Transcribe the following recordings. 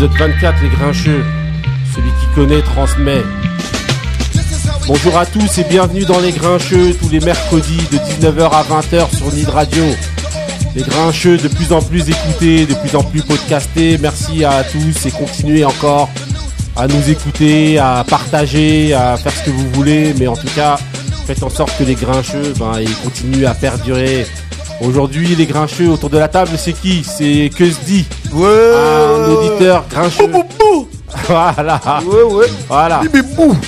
Épisode 24, les grincheux. Celui qui connaît transmet. Bonjour à tous et bienvenue dans les grincheux tous les mercredis de 19h à 20h sur Nid Radio. Les grincheux de plus en plus écoutés, de plus en plus podcastés. Merci à tous et continuez encore à nous écouter, à partager, à faire ce que vous voulez. Mais en tout cas, faites en sorte que les grincheux, ben, ils continuent à perdurer. Aujourd'hui, les grincheux autour de la table, c'est qui? C'est que se dit Ouais. Un auditeur grincheux. Voilà. Ouais, ouais. Voilà.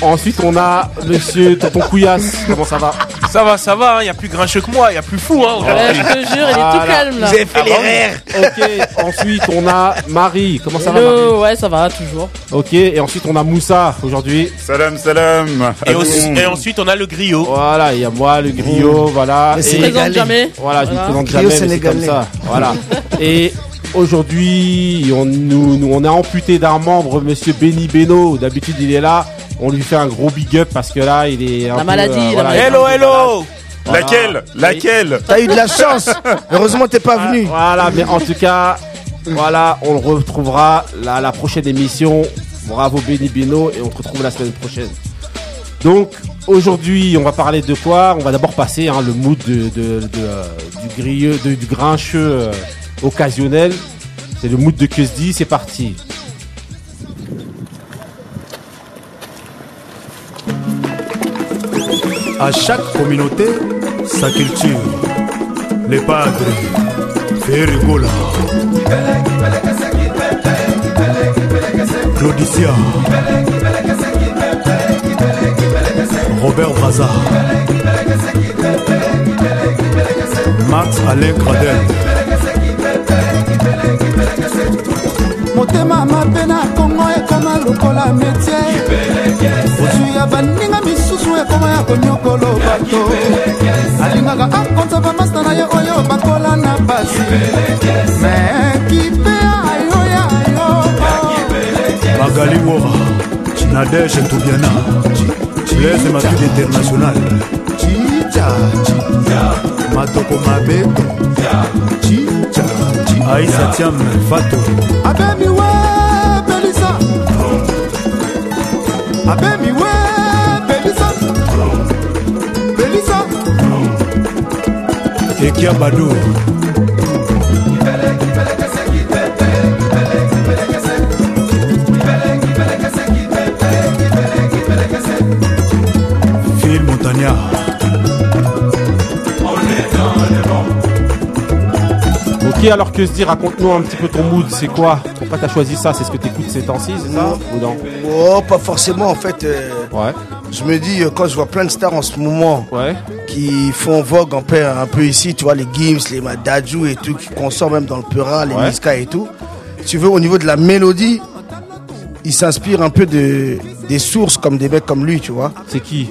Ensuite, on a monsieur Tonton Couillasse. Comment ça va? Ça va, ça va, il y a plus grincheux que moi, il y a plus fou hein. Ouais, je te jure, il est Voilà. tout calme là. Vous avez fait les rires. Ok. Ensuite, on a Marie. Comment ça va, Hello, ouais, ça va toujours. Marie Ok. Et ensuite, on a Moussa aujourd'hui. Salam, salam. Et, aussi- et ensuite on a le griot. Voilà. Il y a moi, le griot. Voilà. Mais Et- Je présente Sénégalais. jamais. Voilà, je ne Voilà. présente Griot jamais, mais c'est comme ça. Voilà. Et aujourd'hui, on, nous, nous- on a amputé d'un membre, Monsieur Benny Beno. D'habitude, il est là. On lui fait un gros big up parce que là, il est un La peu, maladie, euh, la voilà, Hello, hello Voilà. Laquelle Laquelle T'as eu de la chance. Heureusement, t'es pas venu. Voilà, mais en tout cas, voilà, on le retrouvera la, la prochaine émission. Bravo Benny Beno et on te retrouve la semaine prochaine. Donc aujourd'hui, on va parler de quoi? On va d'abord passer hein, le mood de, de- de, euh, du grilleux, de- du grincheux euh, occasionnel. C'est le mood de dit, c'est parti. À chaque communauté, sa culture. Les padres, Ferrigola. Claudicia. Robert Braza. Max Alain Gradel. Motema mabe na kongo ekoma lokola metie ozwi ya baninga misusu ekoma ya konyokolo bato alingaka akonza bamasta na ye oyo bakola na basi me kipe ayoya yo Magali Wora. Nadège Toubiana. Blaise Matuidi International. chicha Matoko Mabeto. chicha Aïe, ça Fato. Abemi, ouais, Belissa. Abemi, ouais, Belissa. Belissa. Ekia Badou. Ok, alors que se dit, raconte-nous un petit peu ton mood, c'est quoi? Pourquoi t'as choisi ça? C'est ce que t'écoutes ces temps-ci, c'est ça? Ou non? Oh, pas forcément. En fait, euh, Ouais, je me dis, euh, quand je vois plein de stars en ce moment ouais. qui font vogue un peu, un peu ici, tu vois, les Gims, les Madadju et tout, qu'on sort même dans le Peura, les Ouais. Et tout. Tu veux, au niveau de la mélodie, il s'inspire un peu de, des sources comme des mecs comme lui, tu vois. C'est qui?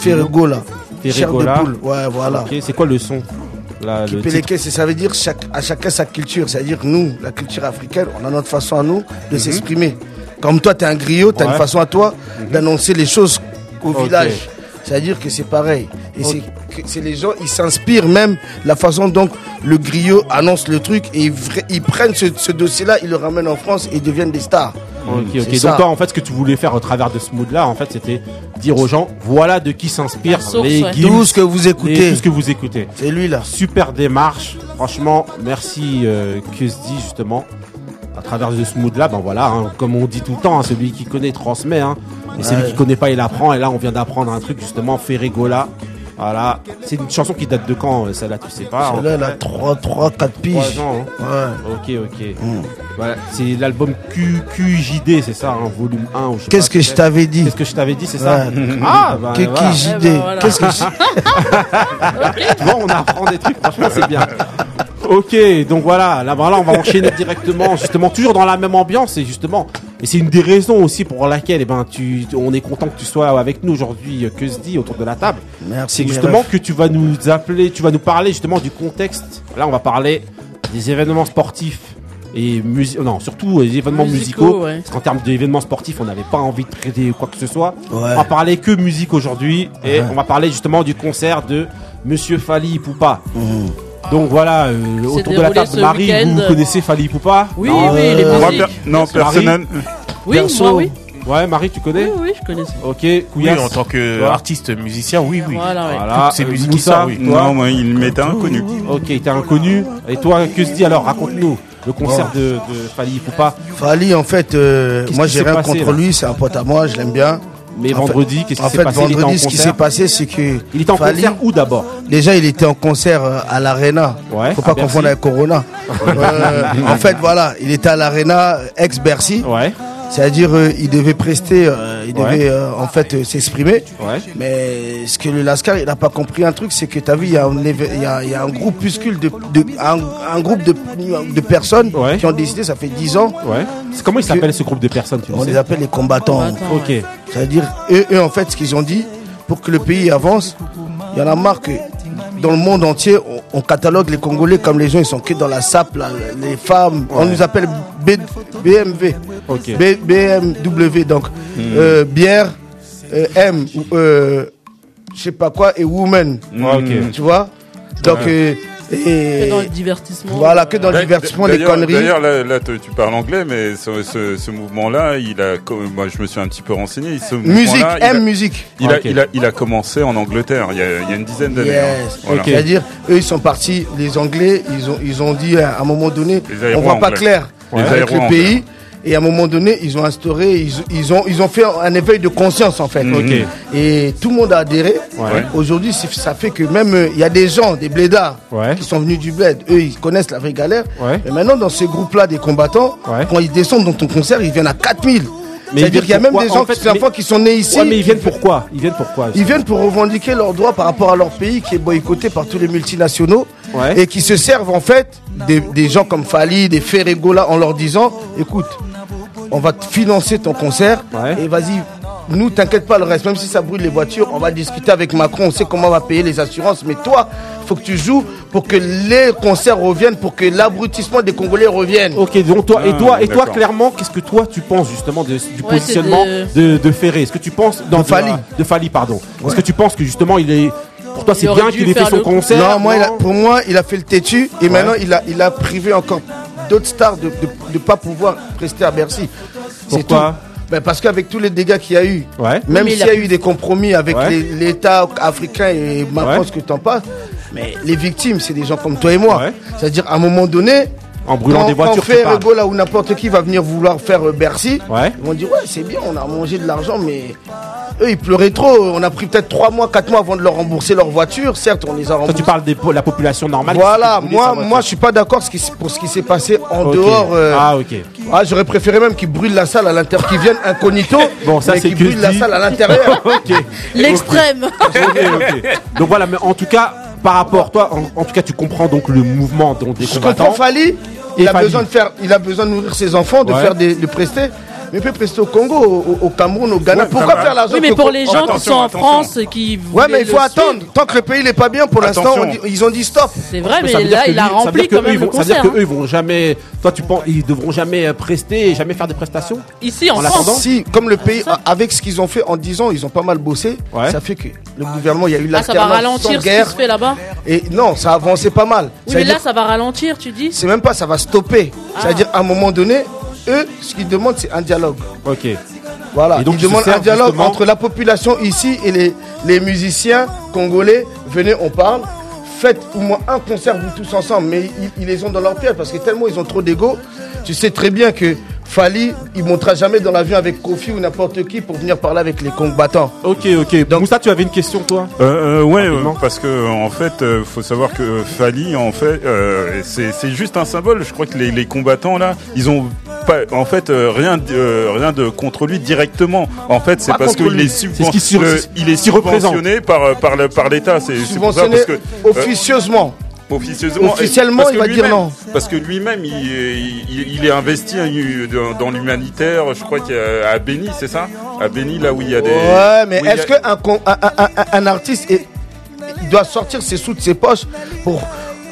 Ferregola. Chair de poule. Ouais, voilà. C'est quoi le son? Là, le titre ça veut dire chaque, à chacun sa culture. C'est-à-dire nous, la culture africaine, on a notre façon à nous de s'exprimer. Comme toi, tu es un griot, tu as Mhm. Ouais. Mhm. une façon à toi d'annoncer les choses au village. C'est-à-dire que c'est pareil. Et c'est les gens, ils s'inspirent même la façon dont le griot annonce le truc et ils, prennent ce, ce dossier-là, ils le ramènent en France et ils deviennent des stars. Ok, ok. ça. Donc toi, en fait, ce que tu voulais faire au travers de ce mood-là, en fait, c'était dire aux gens, voilà de qui source, les ouais. Gims Tout ce que vous écoutez, tout ce que vous écoutez. c'est lui là. Super démarche. Franchement, merci euh, que se dit justement à travers ce mood-là. Ben voilà, hein, comme on dit tout le temps, hein, celui qui connaît transmet. Hein, et celui qui connaît pas, il apprend. Et là, on vient d'apprendre un truc justement, Ferregola. Voilà, c'est une chanson qui date de quand euh, Celle-là, tu sais pas. Celle-là, elle a 3, 3, 4 piges. Trois ans, hein. Ouais. Ok, ok. Mm. Voilà, c'est l'album Q, QJD, c'est ça, hein, volume 1. ou je sais Qu'est-ce que je t'avais dit Qu'est-ce que je t'avais dit, c'est ça Ouais. Ah, bah, Que voilà. qui JD Eh ben, voilà. Qu'est-ce que je- Tu vois, on apprend des trucs, franchement, c'est bien. Ok, donc voilà, là, voilà, on va enchaîner directement, justement, toujours dans la même ambiance, et justement, et c'est une des raisons aussi pour laquelle, eh ben, tu, on est content que tu sois avec nous aujourd'hui, euh, que se dit autour de la table. Merci. C'est justement que tu vas nous appeler, tu vas nous parler justement du contexte. Là, on va parler des événements sportifs et musi- non, surtout les événements musicaux. Musicaux, ouais. Parce qu'en termes d'événements sportifs, on n'avait pas envie de traiter quoi que ce soit. Ouais. On va parler que musique aujourd'hui et on va parler justement du concert de Monsieur Fali Poupa. Donc voilà, euh, autour de la table, Marie, vous connaissez Fali Poupa Oui, Non, oui, les euh, Moi, musiques. per- non, personnel. Oui, Perso moi, oui. Ouais, Marie, tu connais Oui, oui, je connais ça. Ok, Oui, Couillasse en tant qu'artiste musicien, oui, oui. Voilà, ouais. Voilà, Toutes ces euh, Moussa, sortent, oui. toi Non, moi, il m'était inconnu. Ok, t'es inconnu. Et toi, que se dit alors? Raconte-nous le concert de, de Fali Poupa. Fali, en fait, euh, moi j'ai rien passé, contre là? lui, c'est un pote à moi, je l'aime bien. Mais En vendredi, qu'est-ce qui s'est passé? Il était en vendredi, ce qui s'est passé, c'est que. Il était en Fally- concert où d'abord? Déjà, il était en concert euh, à l'Arena. Ouais, Faut pas confondre avec Corona. Euh, en fait, voilà, il était à l'Arena ex-Bercy. Ouais, C'est-à-dire, euh, il devait prester, euh, il Ouais. devait euh, en fait euh, s'exprimer. ouais. Mais ce que le Lascar, il n'a pas compris un truc, c'est que tu as vu, il y, a un éve- il y a- il y a un groupuscule de, de un, un groupe de, de personnes Ouais. qui ont décidé, ça fait 10 ans, comment il s'appelle ce groupe de personnes tu on sais les appelle les combattants. Combattants. Ok. C'est-à-dire, eux, eux, en fait, ce qu'ils ont dit, pour que le pays avance, il y en a marre que dans le monde entier, on, catalogue les Congolais comme les gens, ils sont que dans la sape, là, les femmes. On nous appelle B- BMV. B- BMW, donc euh, bière, euh, M, euh, je sais pas quoi, et woman. Ok. Tu vois? Donc, euh, Que et, dans le divertissement. voilà, que dans le divertissement, les d'ailleurs- conneries. D'ailleurs, là, là, tu parles anglais, mais ce, ce- ce mouvement-là, il a, moi, je me suis un petit peu renseigné. Ce Musique, mouvement-là, il a- M musique. Il a, il, a, il a commencé en Angleterre il y a, il y a une dizaine d'années. Yes. hein. Voilà. C'est-à-dire, eux, ils sont partis, les Anglais, ils ont, ils ont dit à un moment donné, on voit pas anglais. clair avec le anglais. pays. Et à un moment donné, ils ont instauré, ils, ils ont, ils ont fait un éveil de conscience en fait. Ok. Et tout le monde a adhéré. Ouais. Aujourd'hui, ça fait que même euh, il y a des gens, des blédards, Ouais. qui sont venus du bled. Eux, ils connaissent la vraie galère. Ouais. Et maintenant, dans ce groupe-là des combattants, Ouais. quand ils descendent dans ton concert, ils viennent à 4000. Mais C'est-à-dire qu'il y a même des gens, fait, qui, des enfants mais- qui sont nés ici. Ouais, mais ils viennent pourquoi Ils viennent pourquoi Ils viennent pour revendiquer leurs droits par rapport à leur pays qui est boycotté par tous les multinationaux Ouais. et qui se servent en fait des, des gens comme Fali, des Ferregola en leur disant écoute, on va te financer ton concert Ouais. et vas-y. Nous, t'inquiète pas, le reste, même si ça brûle les voitures, on va discuter avec Macron, on sait comment on va payer les assurances, mais toi, il faut que tu joues pour que les concerts reviennent, pour que l'abrutissement des Congolais revienne. Ok, donc toi, et Ah, toi, et toi, d'accord. clairement, qu'est-ce que toi tu penses justement de- du Ouais, positionnement de, de Ferré? Est-ce que tu penses dans De Fally. de Fally, pardon Est-ce que tu penses que justement il est pour toi c'est bien qu'il ait fait son le concert? Non, moi, il a- pour moi, il a fait le têtu et Ouais. maintenant il a, il a privé encore d'autres stars de ne pas pouvoir prester à Bercy. C'est Pourquoi tout. Ben, parce qu'avec tous les dégâts qu'il y a eu, Ouais. même s'il il y a- eu des compromis avec Ouais. l'État africain et Macron, Ouais. ce que tu en passes, mais les victimes, c'est des gens comme toi et moi. Ouais. C'est-à-dire, à un moment donné, En brûlant quand, des voitures, quand tu fait parles. Rego, là où n'importe qui va venir vouloir faire euh, Bercy, Ouais. ils vont dire ouais c'est bien, on a mangé de l'argent, mais eux ils pleuraient trop. On a pris peut-être 3 mois, 4 mois avant de leur rembourser leur voiture. Certes, on les a Toi, remboursés. tu parles de la population normale. Voilà, moi, moi je suis pas d'accord ce qui s- pour ce qui s'est passé en dehors. euh, Ah ok. ah, j'aurais préféré même qu'ils brûlent la salle à l'intérieur, qu'ils viennent incognito, Bon, ça, mais qu'ils brûlent la salle à l'intérieur. ok. L'extrême. Ok, ok. Donc voilà, mais en tout cas, par rapport, toi, en, en tout cas, tu comprends donc le mouvement donc, des Je combattants. comprends Fali, il a Fally. besoin de faire, il a besoin de nourrir ses enfants, de Ouais. faire des, de prester. Mais il peut prester au Congo, au, au Cameroun, au Ghana. Ouais, Pourquoi faire l'argent Oui, mais pour les gens qui sont en attention. France et qui. Ouais, mais il faut attendre. suivre, Tant que le pays n'est pas bien, pour l'instant, ils ont dit stop. C'est vrai, Mais là, il a rempli quand eux, même Ça veut dire qu'eux, ils vont jamais. Toi, tu penses, ils devront jamais prester et jamais faire des prestations Ici, en En France. attendant Si, comme le pays, avec ce qu'ils ont fait en 10 ans, ils ont pas mal bossé. Ça fait que le gouvernement, il y a eu Ah, ça va ralentir sans ce qui guerre. se fait là-bas. Et non, ça a avancé pas mal. Oui, Ça mais là, dire- ça va ralentir, tu dis c'est même pas, ça va stopper. Ah. C'est-à-dire, à un moment donné, eux, ce qu'ils demandent, c'est un dialogue. Ok. Voilà. Et donc, ils demandent un dialogue justement- entre la population ici et les, les musiciens congolais. Venez, on parle. Faites au moins un concert, vous tous ensemble. Mais ils, ils les ont dans leur piège parce que tellement ils ont trop d'ego. Tu sais très bien que Fali, il montera jamais dans l'avion avec Kofi ou n'importe qui pour venir parler avec les combattants. Ok, ok. Donc- Moussa, tu avais une question, toi Euh, euh, ouais, euh, parce que en fait, euh, faut savoir que Fali, en fait, euh, c'est c'est juste un symbole. Je crois que les, les combattants là, ils ont pas, en fait, euh, rien, de- euh, rien de contre lui directement. En fait, c'est parce qu'il est, subven- euh, il est subventionné par euh, par le- par l'État. C'est pour ça Subventionné parce que euh, officieusement. Officieusement, Officiellement, il va dire non. Parce que lui-même, il, il, il est investi euh, dans, l'humanitaire. Je crois qu'il y a à Béni, c'est ça? À Béni, là où il y a des. Ouais, mais a- est-ce qu'un un, un- un- un artiste est- il doit sortir ses sous de ses poches pour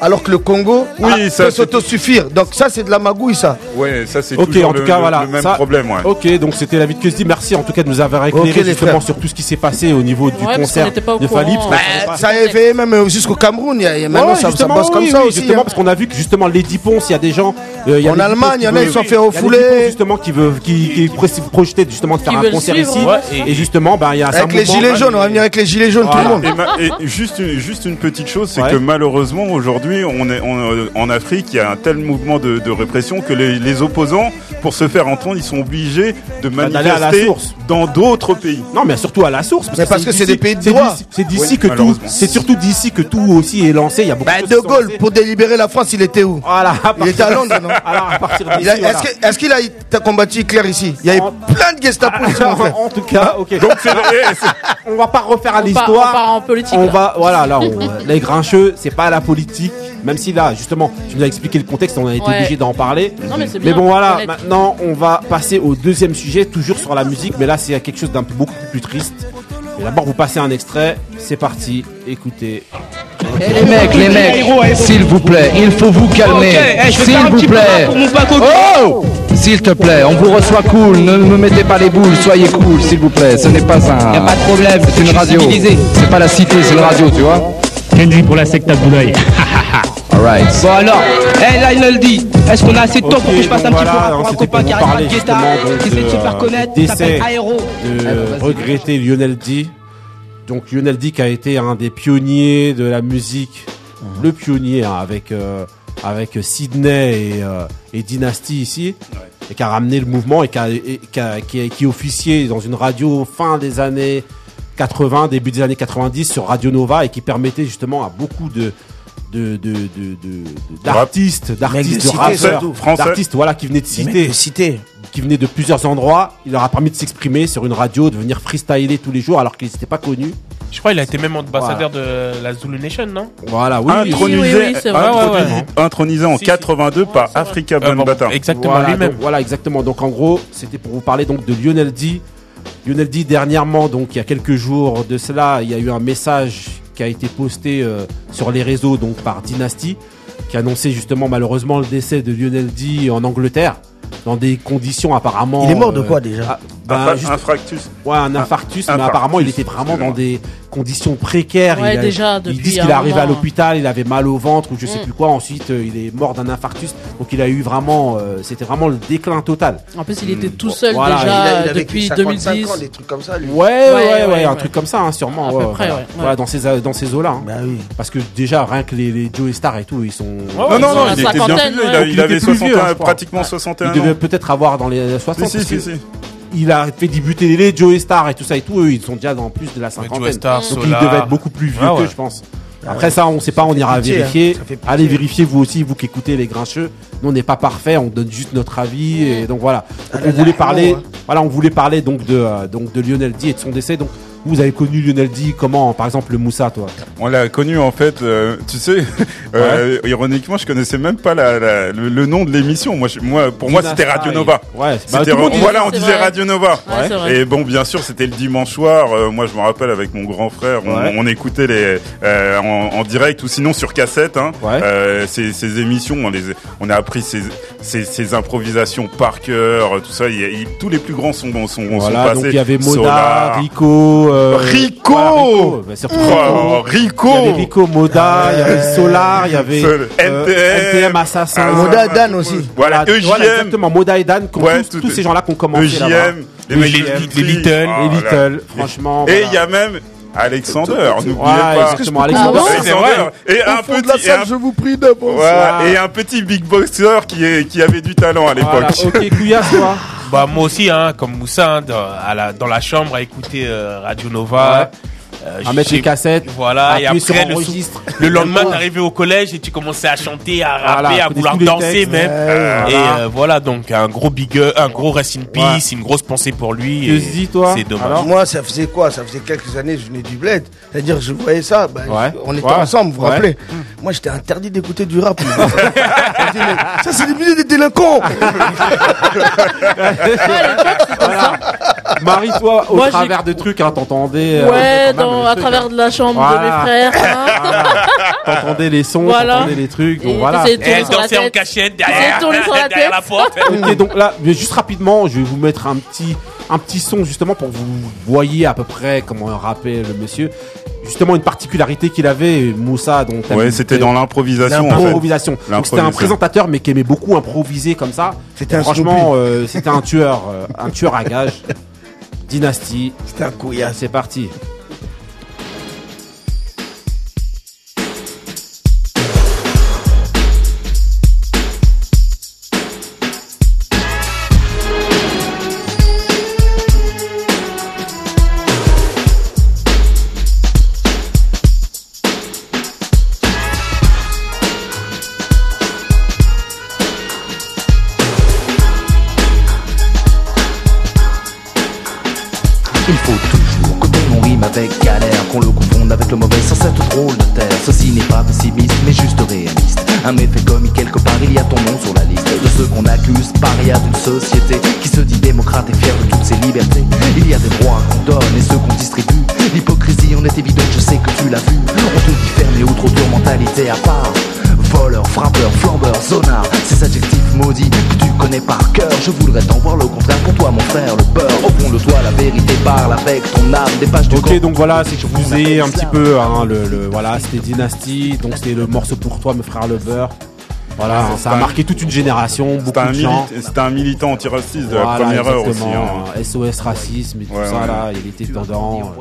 alors que le Congo Oui, a- ça, peut s'autosuffire. Donc ça, c'est de la magouille, ça. Ouais, ça c'est Ok, toujours en tout le, cas, le- voilà. le même ça- problème. Ouais. Ok, donc c'était la vie de Cusdi. Merci en tout cas de nous avoir éclairé Ok, les justement sur tout ce qui s'est passé au niveau du Ouais, concert de Fali. courant. parce qu'on savait Bah, ça a éveillé même jusqu'au Cameroun. Il y a, il y a- maintenant, Ouais, ça, ça bosse comme oui, ça oui, aussi. Justement, hein. parce qu'on a vu que justement Lady Ponce, il y a des gens. euh, il y a En Allemagne, il y en a, ils sont fait refouler. Justement qui veut, qui, projetait justement de faire un concert ici. Et justement, il y a Avec les gilets jaunes, on va venir avec les gilets jaunes, tout le monde. Et, juste, une- juste une petite chose, c'est que malheureusement aujourd'hui, on est on- en Afrique, il y a un tel mouvement de, de répression que les, les opposants, pour se faire entendre, ils sont obligés de Bah, d'aller à la manifester source. dans d'autres pays. Non, mais surtout à la source. Mais parce que c'est d'ici- des pays de c'est droit. d'ici- C'est d'ici Oui, que tout. C'est surtout d'ici que tout aussi est lancé. Il y a beaucoup Bah, de De Gaulle, pour délibérer la France, il était où Voilà. Il était à Londres, non Alors à partir d'ici. Il a- voilà. Est-ce que- est-ce qu'il a combattu Hitler ici Il y avait En- plein de Gestapo en tout cas, ok. Donc on va pas refaire à On part, on l'histoire. part en politique. On va, voilà, là, on- les grincheux, c'est pas la politique. Même si là, justement, tu nous as expliqué le contexte, on a été Ouais. obligé d'en parler. Non, mais bon, voilà, honnête. maintenant, on va passer au deuxième sujet, toujours sur la musique, mais là, c'est quelque chose d'un peu beaucoup plus triste. Et d'abord, vous passez un extrait. C'est parti, écoutez. Eh, les mecs, les mecs, s'il vous plaît, il faut vous calmer. S'il vous plaît. Oh S'il te plaît, on vous reçoit cool, ne me mettez pas les boules, soyez cool, s'il vous plaît. Ce n'est pas un. Y a pas de problème, C'est une radio. C'est pas la cité, c'est une radio, tu vois. Kenji pour la secte Abdoulaye. Alright. Bon alors, eh là il le dit. Est-ce qu'on a assez de temps pour que je passe un donc petit peu pour un c'était copain qui arrive à Guetta, qui essaie de se de, faire euh, connaître, qui s'appelle Aéro. de regretter Lionel D. Donc Lionel D qui a été un des pionniers de la musique, le pionnier hein, avec euh, avec Sydney et, euh, et Dynasty ici, et qui a ramené le mouvement et qui a, et qui, a- qui, a- qui officiait dans une radio fin des années 80, début des années 90 sur Radio Nova et qui permettait justement à beaucoup de de, de, de, de- de- d'artistes, d'artistes, de rappeurs, d'artistes, voilà, qui venaient de citer Cité. qui venaient de plusieurs endroits. Il leur a permis de s'exprimer sur une radio, de venir freestyler tous les jours alors qu'ils n'étaient pas connus. Je crois qu'il a été même ambassadeur de la Zulu Nation, non? Voilà, oui. intronisé, oui, oui, c'est vrai. intronisé- Ouais, ouais, intronisé en Si, si. 82 par Africa Euh, bon, Bambaataa. Exactement, Voilà, lui-même. voilà, exactement. Donc en gros, c'était pour vous parler donc de Lionel D. Lionel D dernièrement, donc il y a quelques jours de cela, il y a eu un message qui a été posté euh, sur les réseaux donc par Dynasty, qui annonçait justement malheureusement le décès de Lionel D en Angleterre dans des conditions apparemment. Il est mort de euh, quoi déjà? Ah, ben, Infra- juste- Infractus. Ouais, un infarctus, mais infarctus, apparemment il était vraiment dans des conditions précaires. Ouais, il, a- déjà, ils disent un qu'il est arrivé à l'hôpital, il avait mal au ventre ou je sais Mm. plus quoi. Ensuite, euh, il est mort d'un infarctus. Donc il a eu vraiment, euh, c'était vraiment le déclin total. En plus, il était tout seul Voilà, Il déjà a- il a vécu depuis 55 2010. ans, des trucs comme ça, lui. Ouais, ouais, ouais, ouais, un ouais. truc comme ça, hein, sûrement. À ouais, peu près, voilà. ouais, ouais. Voilà, dans ces dans ces eaux-là. hein. Bah oui. Parce que déjà rien que les, les Joe Star et tout, ils sont. Non, non, ils non, il était bien plus vieux, il, Il il avait était plus vieux, 61, hein, pratiquement Il 61 devait ans. peut-être avoir dans les 60 Si, si, si. Il a fait débuter les Joe Star et tout ça et tout. Eux, ils sont déjà dans plus de la cinquantaine. Star, Donc Solar. il devait être beaucoup plus vieux Ah ouais. que je pense. Après ça, on sait pas, on ira pitié, vérifier. hein. Allez vérifier vous aussi, vous qui écoutez les grincheux. Nous on n'est pas parfait, on donne juste notre avis et donc voilà. Donc, on voulait parler, voilà, on voulait parler donc de euh, donc de Lionel D et de son décès. Donc vous avez connu Lionel D comment Par exemple le Moussa, toi? On l'a connu en fait, euh, tu sais, euh, ironiquement, je connaissais même pas la, la- le, le nom de l'émission. Moi, je- moi, pour moi, c'était Radio Nova. Ouais, bah, voilà, on disait vrai. Radio Nova. Ouais. Et bon, bien sûr, c'était le dimanche soir. Euh, moi, je me rappelle avec mon grand frère, on, écoutait les en, en direct ou sinon sur cassette. Hein, ces, ces émissions, on les, on a appris ces, ces, ces improvisations par cœur, tout ça. Y tous les plus grands sont, sont, sont Voilà, passés. donc il y avait Solar. Rico, euh, Rico voilà, Rico, bah, surtout Oh, Rico. Rico. Il y avait Rico, Moda, il y avait Solar, il y avait euh, NTM, Assassin. Ah, Moda Dan aussi. Voilà, EJM. exactement, Moda et Dan, Ouais, tous, ces gens-là qui ont commencé là-bas. EJM, les, mecs les- Little. les Little. Oh Les là. Little, franchement. Et voilà. il y a même Alexander, n'oubliez Ouais, pas. exactement, Ah Alexander. Et un fond de la petit, salle, un, je vous prie ouais, et un petit big boxer qui, est, qui avait du talent à l'époque. Voilà, ok, Couillasse, toi. Bah moi aussi, hein, comme Moussa, hein, dans, à la, dans la chambre à écouter euh, Radio Nova. Euh, À mettre les cassettes. Voilà, et après le, le lendemain, Moi. t'arrivais au collège et tu commençais à chanter, à rapper, Voilà, à vouloir danser textes. même. Ouais, et voilà. euh, voilà, donc un gros big up, un gros rest in peace, une grosse pensée pour lui. Que dit, toi C'est dommage. Alors Moi, ça faisait quoi? Ça faisait quelques années, je venais du bled. C'est-à-dire, je voyais ça. bah, Ouais. On était Ouais. ensemble, vous vous Ouais. rappelez? Moi, j'étais interdit d'écouter du rap. dis, ça, c'est des milliers de délinquants. Voilà. Marie, toi, au Moi, travers de trucs, hein, t'entendais. euh, Ouais, dans, à travers hein. de la chambre Voilà. de mes frères. hein. T'entendais t'entendais les sons, Voilà. t'entendais les trucs. Donc Et voilà. t'essayais de Et tourner elle sur la dansait en tête. cachette derrière, sur la derrière la porte. Ok, donc là, mais juste rapidement, je vais vous mettre un petit, un petit son justement pour que vous voyez à peu près comment rappait le monsieur. Justement, une particularité qu'il avait, Moussa. Donc, Ouais, c'était dans l'improvisation. en fait. l'improvisation. Donc c'était un L'improvisation. présentateur, mais qui aimait beaucoup improviser comme ça. C'était un Franchement, euh, c'était un tueur, euh, un tueur à gage. Dynastie. C'était un couillasse. C'est parti. Voilà, c'est que je vous ai un petit peu, hein, le, le- voilà, c'était Dynasty, donc c'était le morceau pour toi, mes frères le beurre. Voilà, hein, ça a un- marqué toute une génération, C'était beaucoup un, de gens. c'était un militant antiraciste de la première heure aussi. exactement. hein. SOS racisme et tout Ouais, ça ouais. là, il était dedans.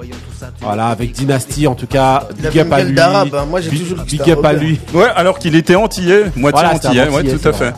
Voilà, avec Dynasty en tout cas, Il big up à lui. hein. Moi, j'ai Big- up à lui. Ouais, alors qu'il était antillais, moitié Voilà, antillais, ouais, tout à fait.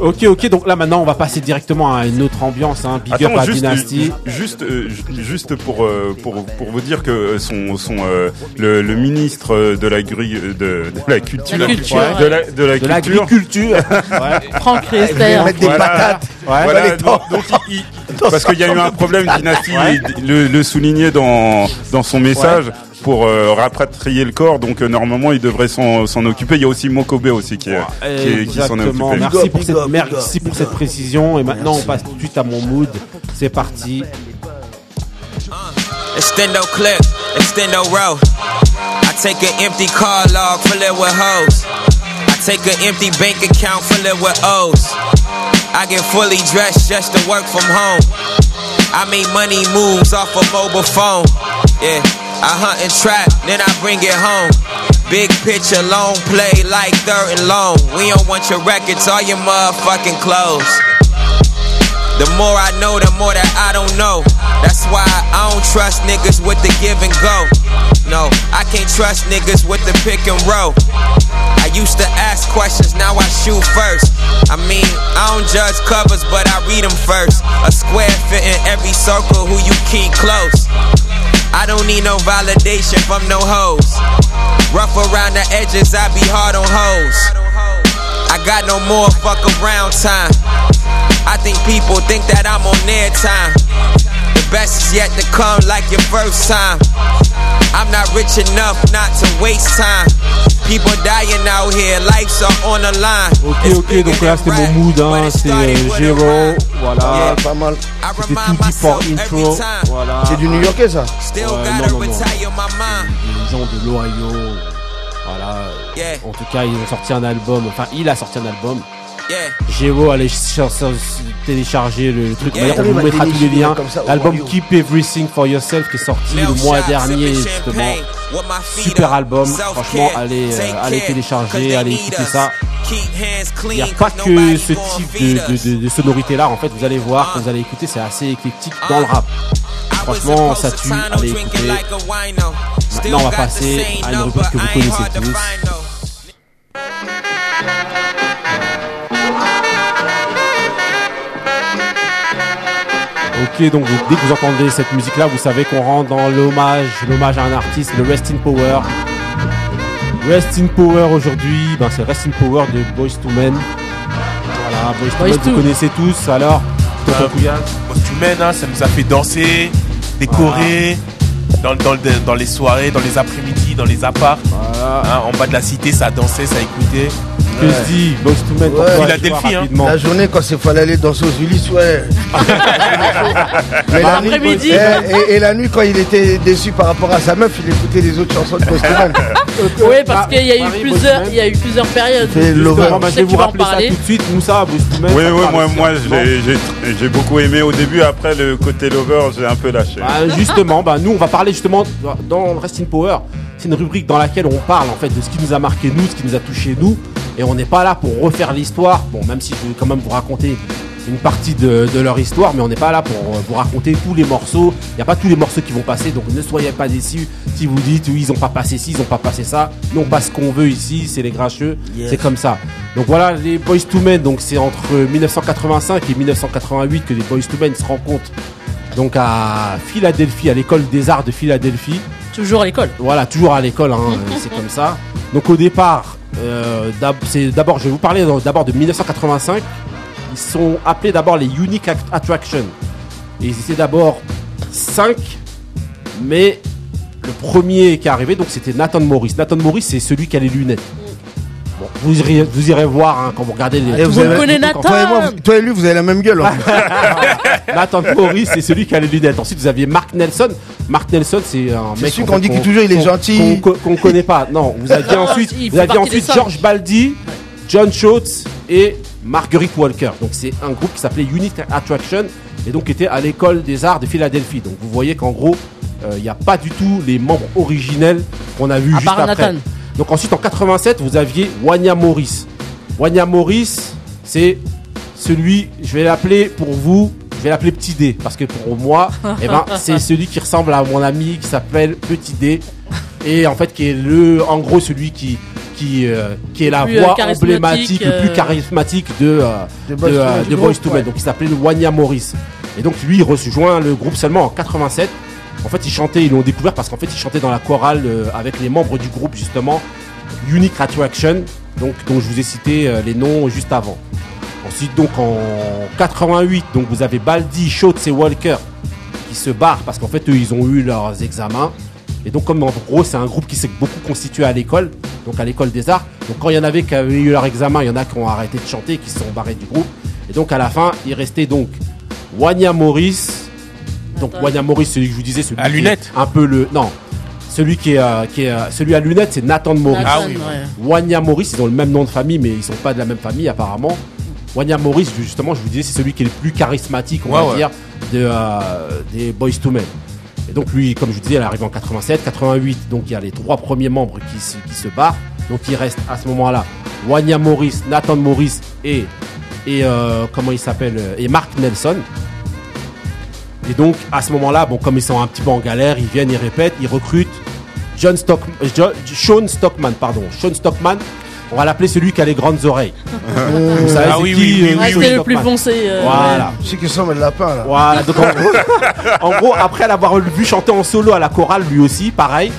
Ok, ok, donc là maintenant on va passer directement à une autre ambiance, hein. Big up à juste, Dynasty. juste, euh, juste pour, euh, pour, pour vous dire que son, son, euh, le, le ministre de la, grille- de, de la culture, La culture, de la, de la De culture, l'agriculture. ouais. Franck Riester. mettre des Voilà. patates. Ouais. Voilà, les donc, il- parce qu'il y a eu un problème, Dynasty Ouais. le, le soulignait dans, dans son message pour euh, rapatrier le corps, donc euh, normalement il devrait s'en occuper. Il y a aussi Mokobe aussi qui, est- qui, qui s'en est occupé. Merci pour cette, merci pour cette précision. Et maintenant, on passe tout de suite à mon mood. C'est parti. Extendo clip, extendo row. I take an empty car log, fill it with hoes. I take an empty bank account, fill it with O's. I get fully dressed just to work from home. I make money moves off a mobile phone. Yeah, I hunt and trap, then I bring it home. Big picture, long play like third and long. We don't want your records, all your motherfucking clothes. The more I know, the more that I don't know. That's why I don't trust niggas with the give and go. No, I can't trust niggas with the pick and roll. I used to ask questions, now I shoot first. I mean, I don't judge covers, but I read them first. A square fit in every circle who you keep close. I don't need no validation from no hoes. Rough around the edges, I be hard on hoes. I got no more fuck around time. I think people think that I'm on their time. The best is yet to come, like your first time. I'm not rich enough not to waste time. People dying out here, lives are on the line. Ok, ok, donc là c'était mon mood, hein. c'est euh, Gero, voilà. Ouais, pas mal. C'était tout deep for intro, voilà. C'est du New Yorkais, ça. Still Ouais, gotta non, non, non. retire my mind. Des gens de l'Ohio, voilà. Yeah, En tout cas, ils ont sorti un album, enfin, il a sorti un album. Yeah. Gero, allez ch- ch- télécharger le truc. Yeah. On vous mettra tous les liens. L'album. Keep Everything for Yourself qui est sorti le mois dernier, justement. Super up. album, franchement, allez, euh, allez télécharger, allez écouter ça. Il n'y a pas que ce type de, us. de, de, de sonorité là, en fait, vous allez voir, quand vous allez écouter, c'est assez éclectique dans le rap. Franchement, ça tue, allez écouter. Maintenant, on va passer à une rubrique que vous connaissez tous. Ok, donc dès que vous entendez cette musique-là, vous savez qu'on rentre dans l'hommage, l'hommage à un artiste, le Rest in Power. Rest in Power aujourd'hui, ben c'est Rest in Power de Boys to Men. Voilà, Boys to Men, vous connaissez tous. Alors. Pouillade Moi, tu mènes, hein, ça nous a fait danser, décorer, dans, dans, le- dans les soirées, dans les après-midi, dans les apparts. Voilà. Hein, en bas de la cité, ça dansait, ça écoutait. Que se dit Boys to Philadelphie, hein. rapidement. La journée, quand il fallait aller danser aux Ulysses, ouais. Mais la nuit- Après-midi. et, et- et la nuit, quand il était déçu par rapport à sa meuf, il écoutait les autres chansons de Postman. Oui, parce qu'il y a eu plusieurs, Boys to Men. il y a eu plusieurs périodes. Lover. bah, Je je vais vous rappeler ça parler. tout de suite. Moussa, Boys to Men. Oui, ça oui, parle moi, moi j'ai beaucoup aimé au début. Après, le côté lover, j'ai un peu lâché. Bah, justement, bah, nous on va parler justement dans Rest in Power. C'est une rubrique dans laquelle on parle en fait de ce qui nous a marqué nous, ce qui nous a touché nous, et on n'est pas là pour refaire l'histoire. Bon, même si je vais quand même vous raconter une partie de, de leur histoire, mais on n'est pas là pour euh, vous raconter tous les morceaux. Il n'y a pas tous les morceaux qui vont passer, donc ne soyez pas déçus si vous dites oui ils ont pas passé ci, ils ont pas passé ça. Nous on passe ce qu'on veut ici, c'est les grincheux, c'est comme ça. Donc voilà, les Boys to Men, donc c'est entre 1985 et 1988 que les Boys to Men se rencontrent donc à Philadelphie, à l'école des arts de Philadelphie. Toujours à l'école. Voilà, toujours à l'école, hein, c'est comme ça. Donc au départ, euh, d'abord, je vais vous parler d'abord de 1985. Ils sont appelés d'abord les Unique Act- Attraction. Et ils étaient d'abord 5, mais le premier qui est arrivé, donc c'était Nathan Morris. Nathan Morris, c'est celui qui a les lunettes. Bon, vous irez, vous irez voir hein, quand vous regardez les. Et vous Vous avez- connaissez Nathan Toi et, moi, vous- toi et lui, vous avez la même gueule. hein. Nathan Morris, c'est celui qui a les lunettes. Ensuite, vous aviez Mark Nelson. Mark Nelson, c'est un C'est mec. celui en qu'on fait, dit qu'il toujours, il est gentil. Qu'on qu'on connaît pas. Non, vous aviez ensuite, il vous aviez. George Baldi, John Schultz et Marguerite Walker. Donc, c'est un groupe qui s'appelait Unique Attraction et donc qui était à l'école des arts de Philadelphie. Donc, vous voyez qu'en gros, euh, il n'y a pas du tout les membres originels qu'on a vus juste part après. Nathan. Donc ensuite en 87, vous aviez Wanya Morris. Wanya Morris, c'est celui, je vais l'appeler pour vous, je vais l'appeler Petit D parce que pour moi, eh ben, c'est celui qui ressemble à mon ami qui s'appelle Petit D et en fait qui est le, en gros celui qui qui euh, qui est la plus, euh, voix emblématique, le plus euh, charismatique de euh, De II euh, Men, de ouais. Donc il s'appelait Wanya Morris. Et donc lui il rejoint le groupe seulement en 87. En fait, ils chantaient, ils l'ont découvert parce qu'en fait, ils chantaient dans la chorale euh, avec les membres du groupe justement Unique Attraction, donc dont je vous ai cité euh, les noms juste avant. Ensuite, donc en 88, donc vous avez Baldi, Schultz et Walker qui se barrent parce qu'en fait, eux, ils ont eu leurs examens. Et donc, comme en gros, c'est un groupe qui s'est beaucoup constitué à l'école, donc à l'école des arts. Donc, quand il y en avait qui avaient eu leur examen, il y en a qui ont arrêté de chanter, qui se sont barrés du groupe. Et donc, à la fin, il restait donc Wanya Morris. Donc. Wanya Morris, celui que je vous disais, celui À lunettes Un peu le. Non. Celui qui est, euh, qui est euh, celui à lunettes, c'est Nathan Morris. Nathan, Ah oui, ouais. Wanya Morris, ils ont le même nom de famille, mais ils sont pas de la même famille apparemment. Wanya Morris, justement, je vous disais, c'est celui qui est le plus charismatique, on Ouais, va ouais. dire, de, euh, des Boys to Men. Et donc lui, comme je vous disais, il arrive en 87, 88, donc il y a les trois premiers membres qui se, qui se barrent. Donc il reste à ce moment-là Wanya Morris, Nathan Morris et, et euh, comment il s'appelle Et Mark Nelson. Et donc à ce moment-là, bon, comme ils sont un petit peu en galère, ils viennent, ils répètent, ils recrutent John Stock, euh, Jo- Sean Stockman, pardon, Sean Stockman. On va l'appeler celui qui a les grandes oreilles. Vous savez, Ah c'est oui, qui, oui, oui, euh, oui, le plus foncé. euh, Voilà. Je sais qu'il ressemble à lapin, là. Voilà, donc en gros, en gros, après l'avoir vu chanter en solo à la chorale, lui aussi, pareil,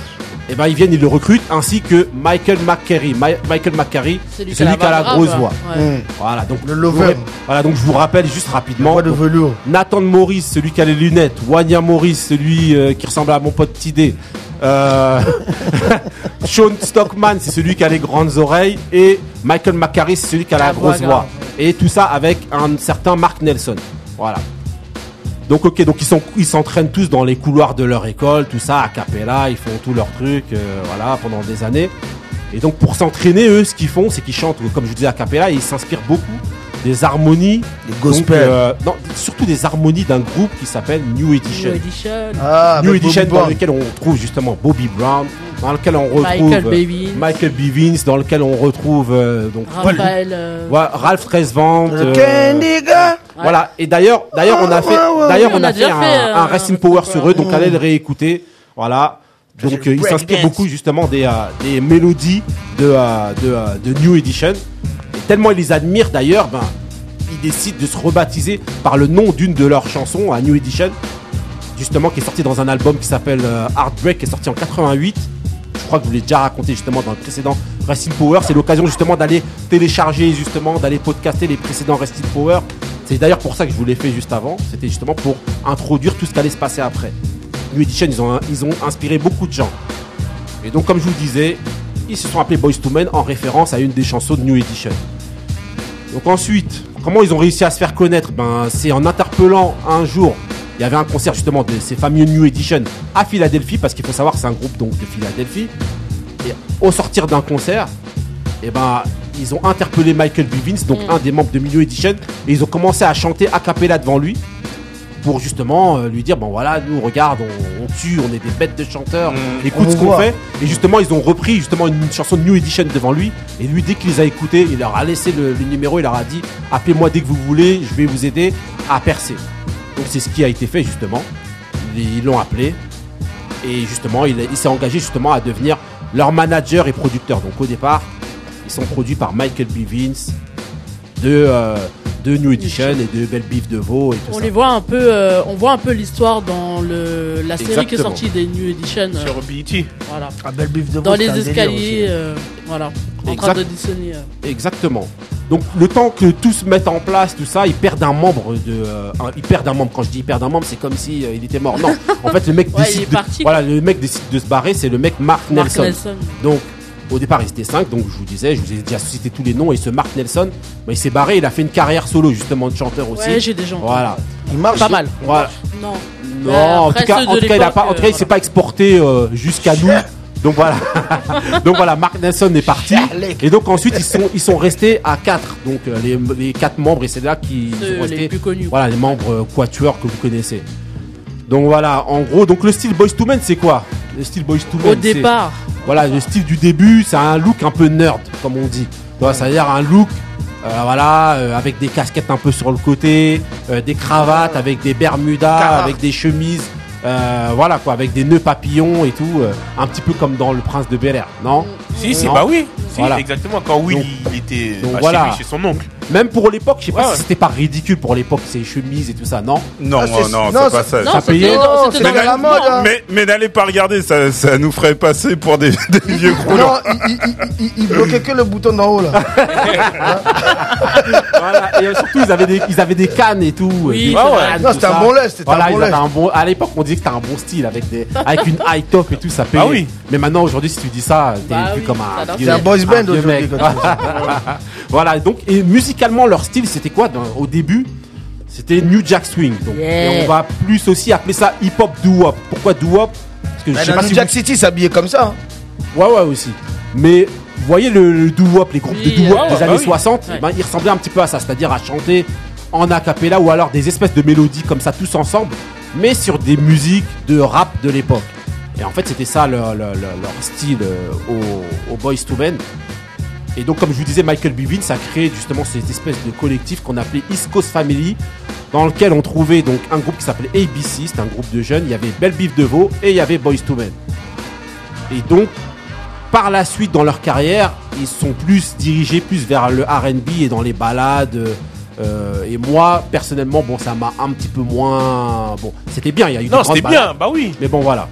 et ben ils viennent, ils le recrutent, ainsi que Michael McCary. Michael McCary, C'est lui c'est qui a celui qui a la grosse voix. Ouais. Mmh. Voilà, donc Le je lover. Voilà, donc je vous rappelle juste rapidement. Voix de Donc, velours. Nathan Morris, celui qui a les lunettes. Wanya Morris, celui euh, qui ressemble à mon pote Tidé. Euh, Sean Stockman, c'est celui qui a les grandes oreilles. Et Michael McCary, c'est celui qui a la, La voix grosse voix. grave. Et tout ça avec un certain Mark Nelson. Voilà. Donc ok, donc ils sont ils s'entraînent tous dans les couloirs de leur école, tout ça à capella, ils font tous leurs trucs, euh, voilà, pendant des années. Et donc pour s'entraîner, eux, ce qu'ils font, c'est qu'ils chantent, comme je vous disais, à capella, et ils s'inspirent beaucoup des harmonies, donc, gospel. euh, non, surtout des harmonies d'un groupe qui s'appelle New Edition. New Edition. Ah, New Edition dans lequel on retrouve justement Bobby Brown, dans lequel on retrouve Michael euh, Bivins. Michael Bivins, dans lequel on retrouve euh, donc Raphaël. euh, Ouais, Ralph Tresvant. Euh, Candy. Voilà. Et d'ailleurs, d'ailleurs, on a fait, d'ailleurs, on a fait un, fait, euh, un Racing un Power sur eux, donc allez le réécouter. Voilà. Donc, euh, il s'inspire beaucoup justement des, euh, des mélodies de, euh, de, euh, de New Edition. Et tellement ils les admirent d'ailleurs, ben, ils décident de se rebaptiser par le nom d'une de leurs chansons à New Edition, justement qui est sorti dans un album qui s'appelle euh, Heartbreak, qui est sorti en 88. Je crois que je vous l'ai déjà raconté justement dans le précédent Racing Power. C'est l'occasion justement d'aller télécharger, justement, d'aller podcaster les précédents Racing Power. C'est d'ailleurs pour ça que je vous l'ai fait juste avant. C'était justement pour introduire tout ce qui allait se passer après. New Edition, ils ont, ils ont inspiré beaucoup de gens. Et donc, comme je vous disais, ils se sont appelés Boys to Men en référence à une des chansons de New Edition. Donc ensuite, comment ils ont réussi à se faire connaître? Ben c'est en interpellant un jour. Il y avait un concert justement de ces fameux New Edition à Philadelphie parce qu'il faut savoir que c'est un groupe donc de Philadelphie. Et au sortir d'un concert, et ben ils ont interpellé Michael Bivins, donc un des membres de New Edition, et ils ont commencé à chanter a cappella devant lui pour justement euh, lui dire bon voilà nous regarde on, on tue on est des bêtes de chanteurs écoute On ce qu'on fait. Et justement ils ont repris justement une chanson de New Edition devant lui et lui dès qu'il les a écoutés il leur a laissé le, le numéro il leur a dit appelez-moi dès que vous voulez je vais vous aider à percer. Donc c'est ce qui a été fait justement. Ils ils l'ont appelé et justement il, il s'est engagé justement à devenir leur manager et producteur. Donc au départ ils sont produits par Michael Bivins de, euh, de New Edition et de Belle Beef de Vaux et tout On ça les voit un peu, euh, on voit un peu l'histoire dans le, la série qui est Exactement. sortie des New Edition. euh, Sur BET. voilà. Ah, belle bif de Dans les escaliers, aussi. euh, voilà, en Exact. train d'auditionner. euh. Exactement. Donc le temps que tout se mette en place, tout ça, ils perdent un membre de, euh, un- ils perdent un membre. Quand je dis ils perdent un membre, c'est comme si euh, il était mort. Non, en fait le mec Ouais, il décide, est de, parti, voilà, le mec décide de se barrer, c'est le mec Mark, Mark Nelson. Nelson. Donc au départ ils étaient 5 donc je vous disais, je vous ai déjà cité tous les noms et ce Mark Nelson, bah, il s'est barré, il a fait une carrière solo justement de chanteur aussi. Ouais, j'ai déjà entendu. Voilà. Il marche. Pas mal. Voilà. Non. Non, Ouais, en après, tout cas, en tout cas, il a pas, en tout cas, il euh, s'est pas exporté euh, jusqu'à nous. Donc voilà. donc voilà, Mark Nelson est parti. Et donc ensuite ils sont ils sont restés à 4 Donc euh, les, les quatre membres et c'est là qui sont restés. les plus connus. Voilà les membres euh, quatuors que vous connaissez. Donc voilà, en gros, donc le style Boys to Men c'est quoi Le style Boys to Men Au départ. voilà, le style du début, c'est un look un peu nerd, comme on dit. Tu vois, C'est-à-dire un look, euh, voilà, euh, avec des casquettes un peu sur le côté, euh, des cravates, avec des bermudas, avec des chemises, euh, voilà quoi, avec des nœuds papillons et tout, euh, un petit peu comme dans Le Prince de Bel Air, non? Si, si, Non. bah oui. Si, Voilà. exactement. Quand Will Donc- il était donc bah, voilà. chez lui, chez son oncle. Même pour l'époque, je sais pas Ouais, si c'était pas ridicule pour l'époque, ces chemises et tout ça, non Non, Ah, non, non, c'est pas ça. Non, Ça payait Non, la mode, hein. Mais, mais n'allez pas regarder, ça, ça nous ferait passer pour des, des vieux gros. Non, il, il, il, il- il bloquait que le bouton d'en haut là. Voilà, et euh, surtout ils avaient des, ils avaient des cannes et tout. Oui, Non, c'était un bon lest, c'était Voilà, un bon un bon. À l'époque, on disait que t'as un bon style avec des, avec une high top et tout, ça payait. Ah oui. Mais maintenant, aujourd'hui, si tu dis ça, t'es Bah vu oui, comme un C'est un boys band aujourd'hui. voilà. Donc, et musicalement, leur style, c'était quoi dans- au début? C'était New Jack Swing. Donc, Yeah. et on va plus aussi appeler ça hip hop doo wop. Pourquoi doo wop Parce que je sais pas New si Jack City s'habillait comme ça. hein. ouais, ouais, aussi. Mais vous voyez le, le doo wop, les groupes Oui, de doo wop ouais, des années bah oui. 60, Ouais. ben, ils ressemblaient un petit peu à ça, c'est-à-dire à chanter en a cappella ou alors des espèces de mélodies comme ça tous ensemble, mais sur des musiques de rap de l'époque. Et en fait, c'était ça leur, leur- leur- leur style euh, au, au Boys to Men. Et donc, comme je vous disais, Michael Bivins a créé justement cette espèce de collectif qu'on appelait East Coast Family, dans lequel on trouvait donc un groupe qui s'appelait ABC, c'était un groupe de jeunes. Il y avait Belle Beef de Vaux et il y avait Boys to Men. Et donc, par la suite, dans leur carrière, ils sont plus dirigés plus vers le R&B et dans les balades. euh, et moi, personnellement, bon, ça m'a un petit peu moins. Bon, c'était bien. Il y a eu Non, c'était bien, bah oui. Mais bon, voilà.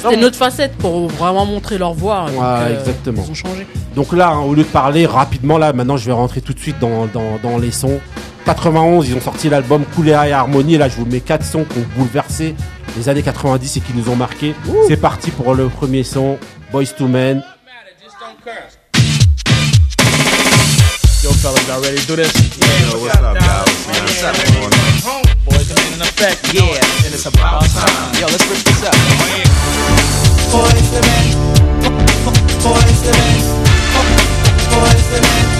C'était une autre facette pour vraiment montrer leur voix. donc, Ouais, exactement. Ils ont changé. Donc là, hein, au lieu de parler rapidement, là, maintenant, je vais rentrer tout de suite dans, dans, dans les sons. 91, ils ont sorti l'album Coulera et Harmonie. Et là, je vous mets quatre sons qui ont bouleversé les années 90 et qui nous ont marqué. C'est parti pour le premier son, Boys to Men. Yo, fellas, y'all ready to do this? Yeah, what's up, guys? What's up, man? Boys, come in effect. Yeah, and it's about time. Yo, let's rip this up. Boys, the men. Boys, the men. Boys, the men.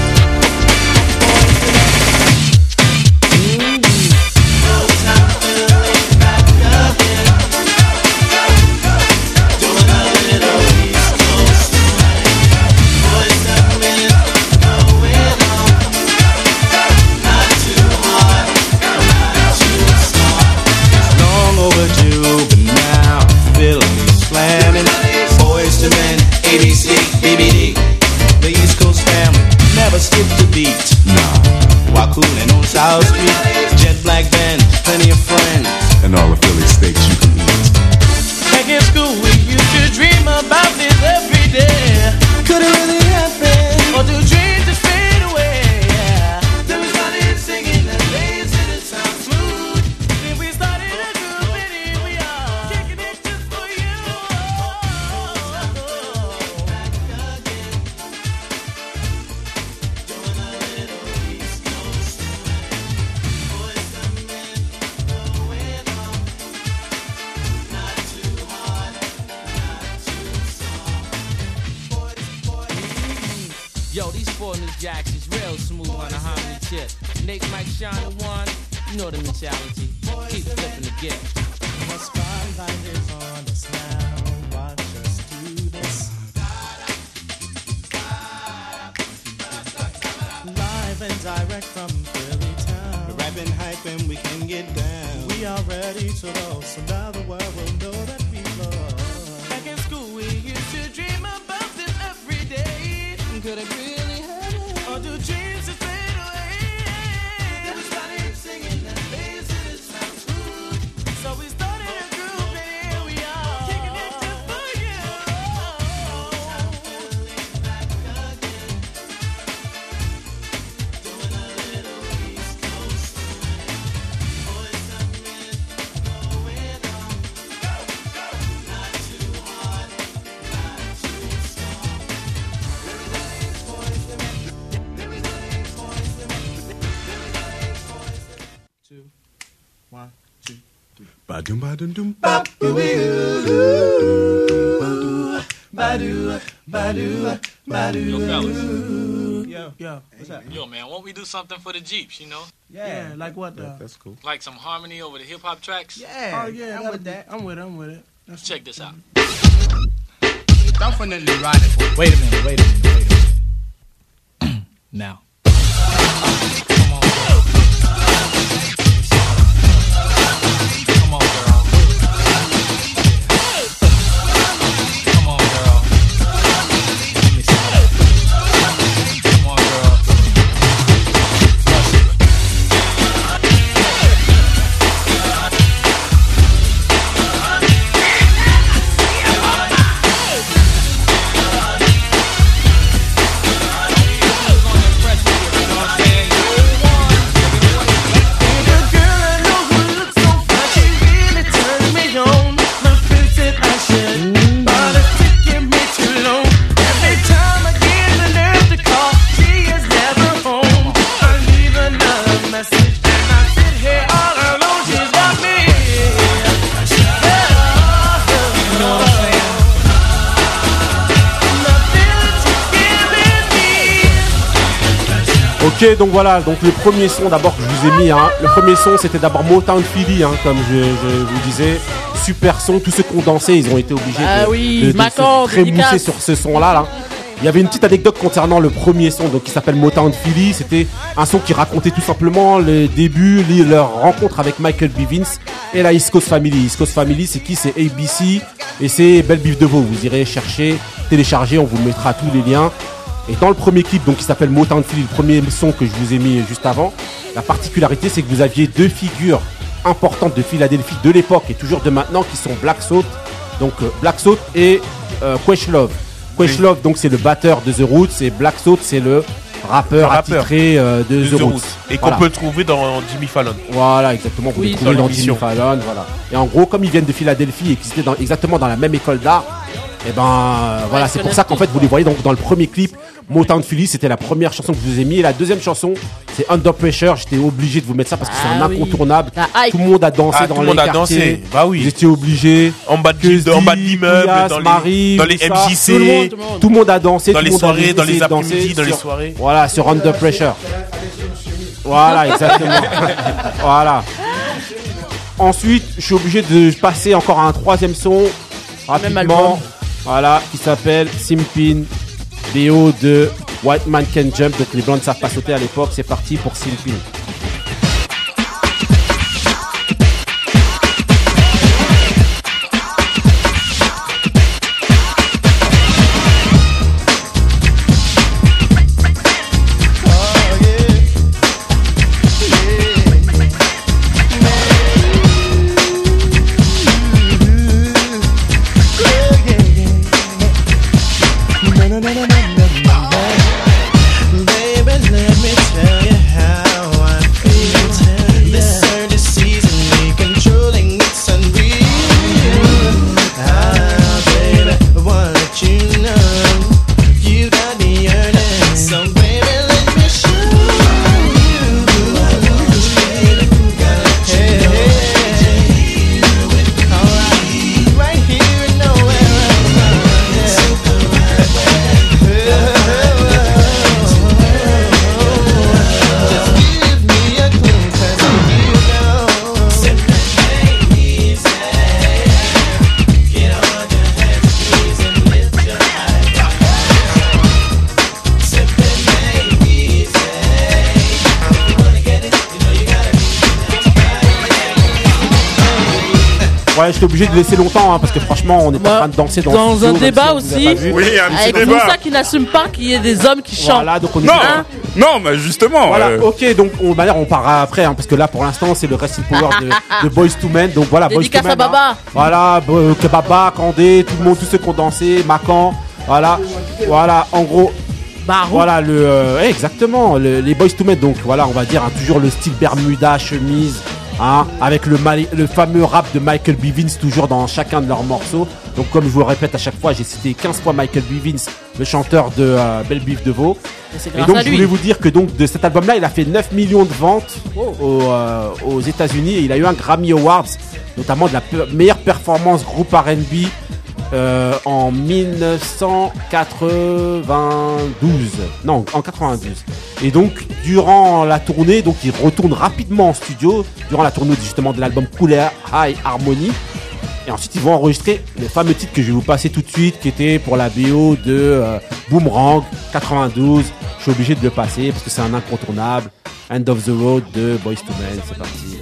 One, two, three. Badum dum Bop, bop. Badu, badu, badu. Yo, fellas. Yo, yo, what's up? Yo, man, won't we do something for the Jeeps, you know? Yeah, like what though? That's cool. Like some harmony over the hip hop tracks? Yeah. Oh yeah, I'm with be- I'm with it. I'm with it. That's Check this out. Definitely riding for. Wait a minute. Wait a minute. Wait a minute. now. Ok, donc voilà, donc le premier son d'abord que je vous ai mis, hein, le premier son c'était d'abord Motown Philly, hein, comme je, je vous disais, super son, tous ceux qui ont dansé, ils ont été obligés Ah de, oui, de- de se trémousser sur ce son-là. Là. Il y avait une petite anecdote concernant le premier son, donc qui s'appelle Motown Philly. C'était un son qui racontait tout simplement le début, li- leur rencontre avec Michael Bivins et la East Coast Family. East Coast Family, c'est qui? C'est ABC et c'est Belle Biv de Veau. Vous irez chercher, télécharger, on vous mettra tous les liens. Et dans le premier clip, donc qui s'appelle Motown Philly, le premier son que je vous ai mis juste avant, la particularité c'est que vous aviez deux figures importantes de Philadelphie de l'époque et toujours de maintenant qui sont Black Salt, donc euh, Black Salt et euh, Questlove. Questlove donc c'est le batteur de The Roots et Black Salt c'est le rappeur, Le rappeur attitré euh, de, de The, The Roots. Roots. Et qu'on Voilà. peut trouver dans Jimmy Fallon. Voilà, exactement. Vous Oui, les trouvez dans. Jimmy Fallon, voilà. Et en gros, comme ils viennent de Philadelphie et qu'ils étaient dans- exactement dans la même école d'art, et ben euh, voilà, c'est pour ça qu'en fait vous les voyez donc dans le premier clip. Motown Philly, c'était la première chanson que je vous ai mis. Et la deuxième chanson, c'est Under Pressure. J'étais obligé de vous mettre ça parce que c'est Ah un oui. incontournable. Tout le monde a dansé Ah, dans tout le les monde a dansé. Bah oui. Vous étiez obligés. En bas de, en bas l'immeuble, dans les, Marie, dans les. MJC, Tout le monde, tout le monde. Tout le monde a dansé. dans tout les le monde a soirées, dans les après-midi, dans les soirées. Voilà, sur Under Pressure. Voilà, exactement. voilà. Ensuite, je suis obligé de passer encore à un troisième son album. rapidement. Voilà, qui s'appelle Simpin, BO de White Man Can Jump. Blancs ne savent pas sauter à l'époque. C'est parti pour Simpin. J'étais obligé de laisser longtemps hein, parce que franchement, on est en train de danser dans, Dans studio, un débat si aussi, pas vu. avec Moussa qui n'assume pas qu'il y ait des hommes qui chantent. Voilà, donc on est Non, Hein non, mais justement. Voilà, euh, ok, donc on, manière, on parlera après, hein, parce que là pour l'instant c'est le Wrestling Power de, de Boys to Men. Donc voilà, Boys to Men. à Baba. hein. Voilà, Bo- que Baba, Kandé, tout le monde, tous ceux qui ont dansé, Macan. Voilà, voilà, en gros. Voilà, le, euh, exactement, le- les Boys to Men. Donc voilà, on va dire hein, toujours le style Bermuda, chemise. Hein, avec le, fameux rap de Michael Bivins toujours dans chacun de leurs morceaux. Donc comme je vous le répète à chaque fois, j'ai cité 15 fois Michael Bivins, le chanteur de euh, Belle Bif de Veau. Et donc je voulais vous dire que donc de cet album-là, il a fait 9 millions de ventes aux, euh, aux États-Unis et il a eu un Grammy Awards, notamment de la meilleure performance groupe R&B euh, en 1992. Non, en 92. Et donc durant la tournée, donc il retourne rapidement en studio durant la tournée justement de l'album Cool High Harmony. Et ensuite, ils vont enregistrer le fameux titre que je vais vous passer tout de suite, qui était pour la BO de euh, Boomerang 92. Je suis obligé de le passer parce que c'est un incontournable. End of the Road de Boys to Men. C'est parti.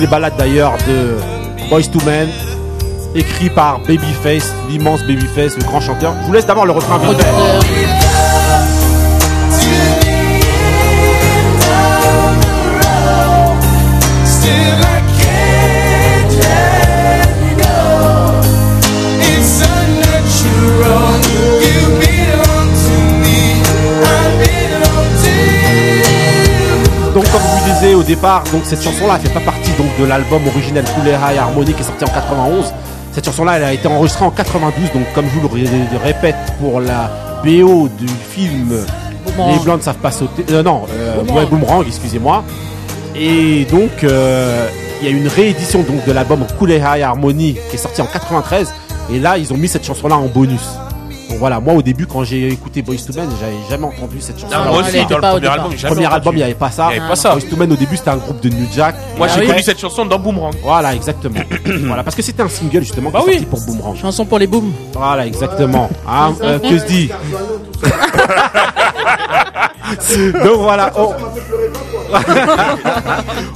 Les balades d'ailleurs de Boys to Men, écrit par Babyface, l'immense Babyface, le grand chanteur. Je vous laisse d'abord le refrain au départ, donc cette chanson-là fait pas partie donc de l'album originel Cool High Harmony qui est sorti en 91. Cette chanson-là, elle a été enregistrée en 92, donc comme je vous le ré- répète pour la BO du film Boomerang. Les Blancs ne savent pas sauter. euh, non, euh, Boomerang. ouais, Boomerang, excusez-moi. Et donc euh, il y a une réédition donc de l'album Cool High Harmony qui est sorti en 93. Et là, ils ont mis cette chanson-là en bonus. Voilà, moi au début quand j'ai écouté Boys to Men, j'avais jamais entendu cette chanson. Moi aussi, dans le premier album, j'ai jamais Premier album, entendu. il n'y avait pas ça. Il avait pas ça. Boyz II Men au début, c'était un groupe de New Jack. Moi, j'ai oui. connu cette chanson dans Boomerang. Voilà, exactement. voilà, parce que c'était un single justement qui est sorti pour Boomerang. Chanson pour les booms. Voilà, exactement. Hein, euh, que se dit Donc voilà. on-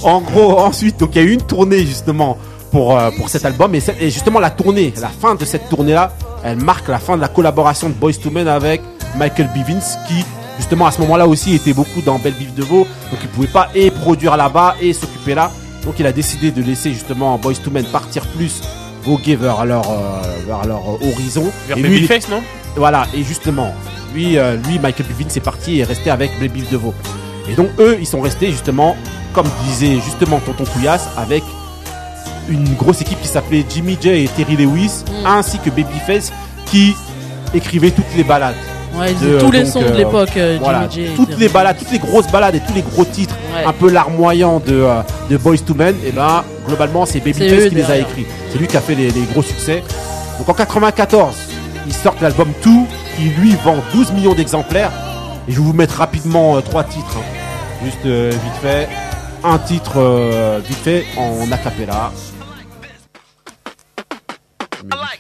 en gros, ensuite, donc il y a eu une tournée justement pour euh, pour cet album et, justement la tournée, la fin de cette tournée là, elle marque la fin de la collaboration de Boys to Men avec Michael Bivins qui justement à ce moment-là aussi était beaucoup dans Belle Bive de Veau, donc il pouvait pas et produire là-bas et s'occuper là. Donc il a décidé de laisser justement Boys to Men partir plus voguer vers leur euh, vers leur horizon. Vers Et lui, il- Babyface, non? Voilà, et justement, lui, euh, lui Michael Bivins est parti et est resté avec Blé Bif de Veau. Et donc, eux, ils sont restés justement, comme disait justement Tonton Couillasse, avec une grosse équipe qui s'appelait Jimmy J et Terry Lewis, ainsi que Babyface, qui écrivait toutes les balades. Ouais, tous les sons de l'époque, euh, voilà, Jimmy J et toutes les balades, toutes les grosses balades et tous les gros titres, Ouais. un peu larmoyants de, euh, de Boys to Men, et ben globalement c'est Babyface qui les a écrits. C'est lui qui a fait les, les gros succès. Donc en 94, ils sortent l'album Tout, qui lui vend 12 millions d'exemplaires. Et je vais vous mettre rapidement euh, trois titres, hein. juste euh, vite fait. Un titre euh, vite fait en acapella. I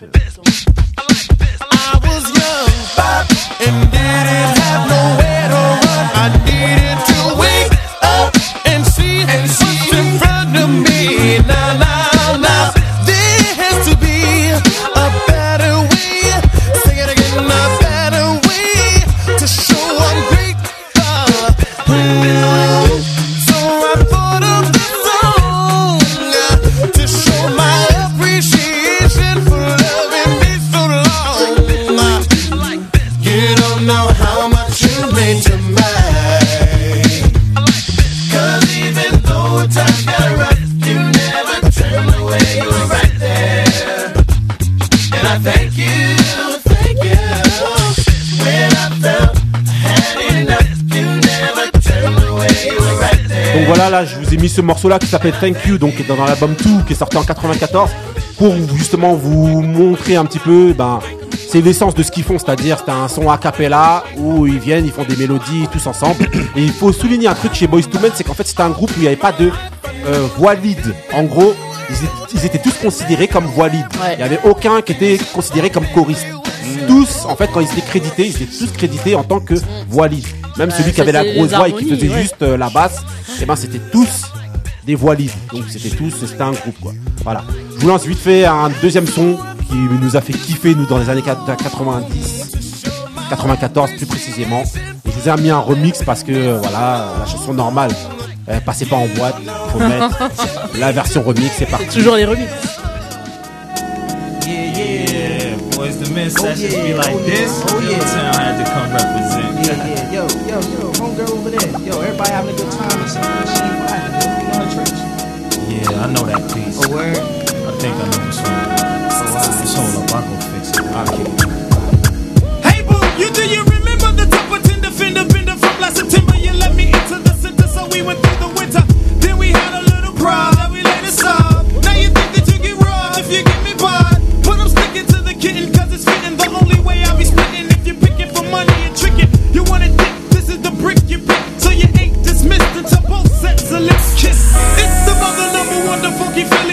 mis ce morceau-là qui s'appelle Thank You, donc qui est dans l'album 2 qui est sorti en 94, pour justement vous montrer un petit peu, ben, c'est l'essence de ce qu'ils font, c'est-à-dire c'est un son a cappella où ils viennent, ils font des mélodies tous ensemble. Et il faut souligner un truc chez Boys to Men, c'est qu'en fait c'était un groupe où il n'y avait pas de euh, voix lead. En gros, ils, étaient- ils étaient tous considérés comme voix lead. Il n'y avait aucun qui était considéré comme choriste. Tous, en fait, quand ils étaient crédités, ils étaient tous crédités en tant que voix lead. Même Ouais, celui qui avait la grosse voix et qui faisait ouais. juste euh, la basse, et ben c'était tous des voix lead. Donc c'était tous, c'était un groupe quoi. Voilà. Je vous lance vite fait un deuxième son qui nous a fait kiffer nous dans les années 90, 94 plus précisément. Et je vous ai mis un remix parce que euh, voilà, la chanson normale, elle passait pas en boîte, faut mettre la version remix, c'est parti. Toujours les remix. Boys, the men sessions be like this. Oh, yeah. Town had to come represent. Yeah, yeah, yo, yo, yo, homegirl over there. Yo, everybody having a good time and stuff. She ain't vibing. Yo, the church. Yeah, I know that piece. Oh, word? I think I know the song. Oh, wow. Just hold up, I'll go fix it. I'll kick it. Hey boo, you do you remember the top of Tinder fender bender from last September? You let me into the center, so we went through the winter. Then we had a little pride that we later solved. Sets lips kiss. It's the mother number one, the funky Philly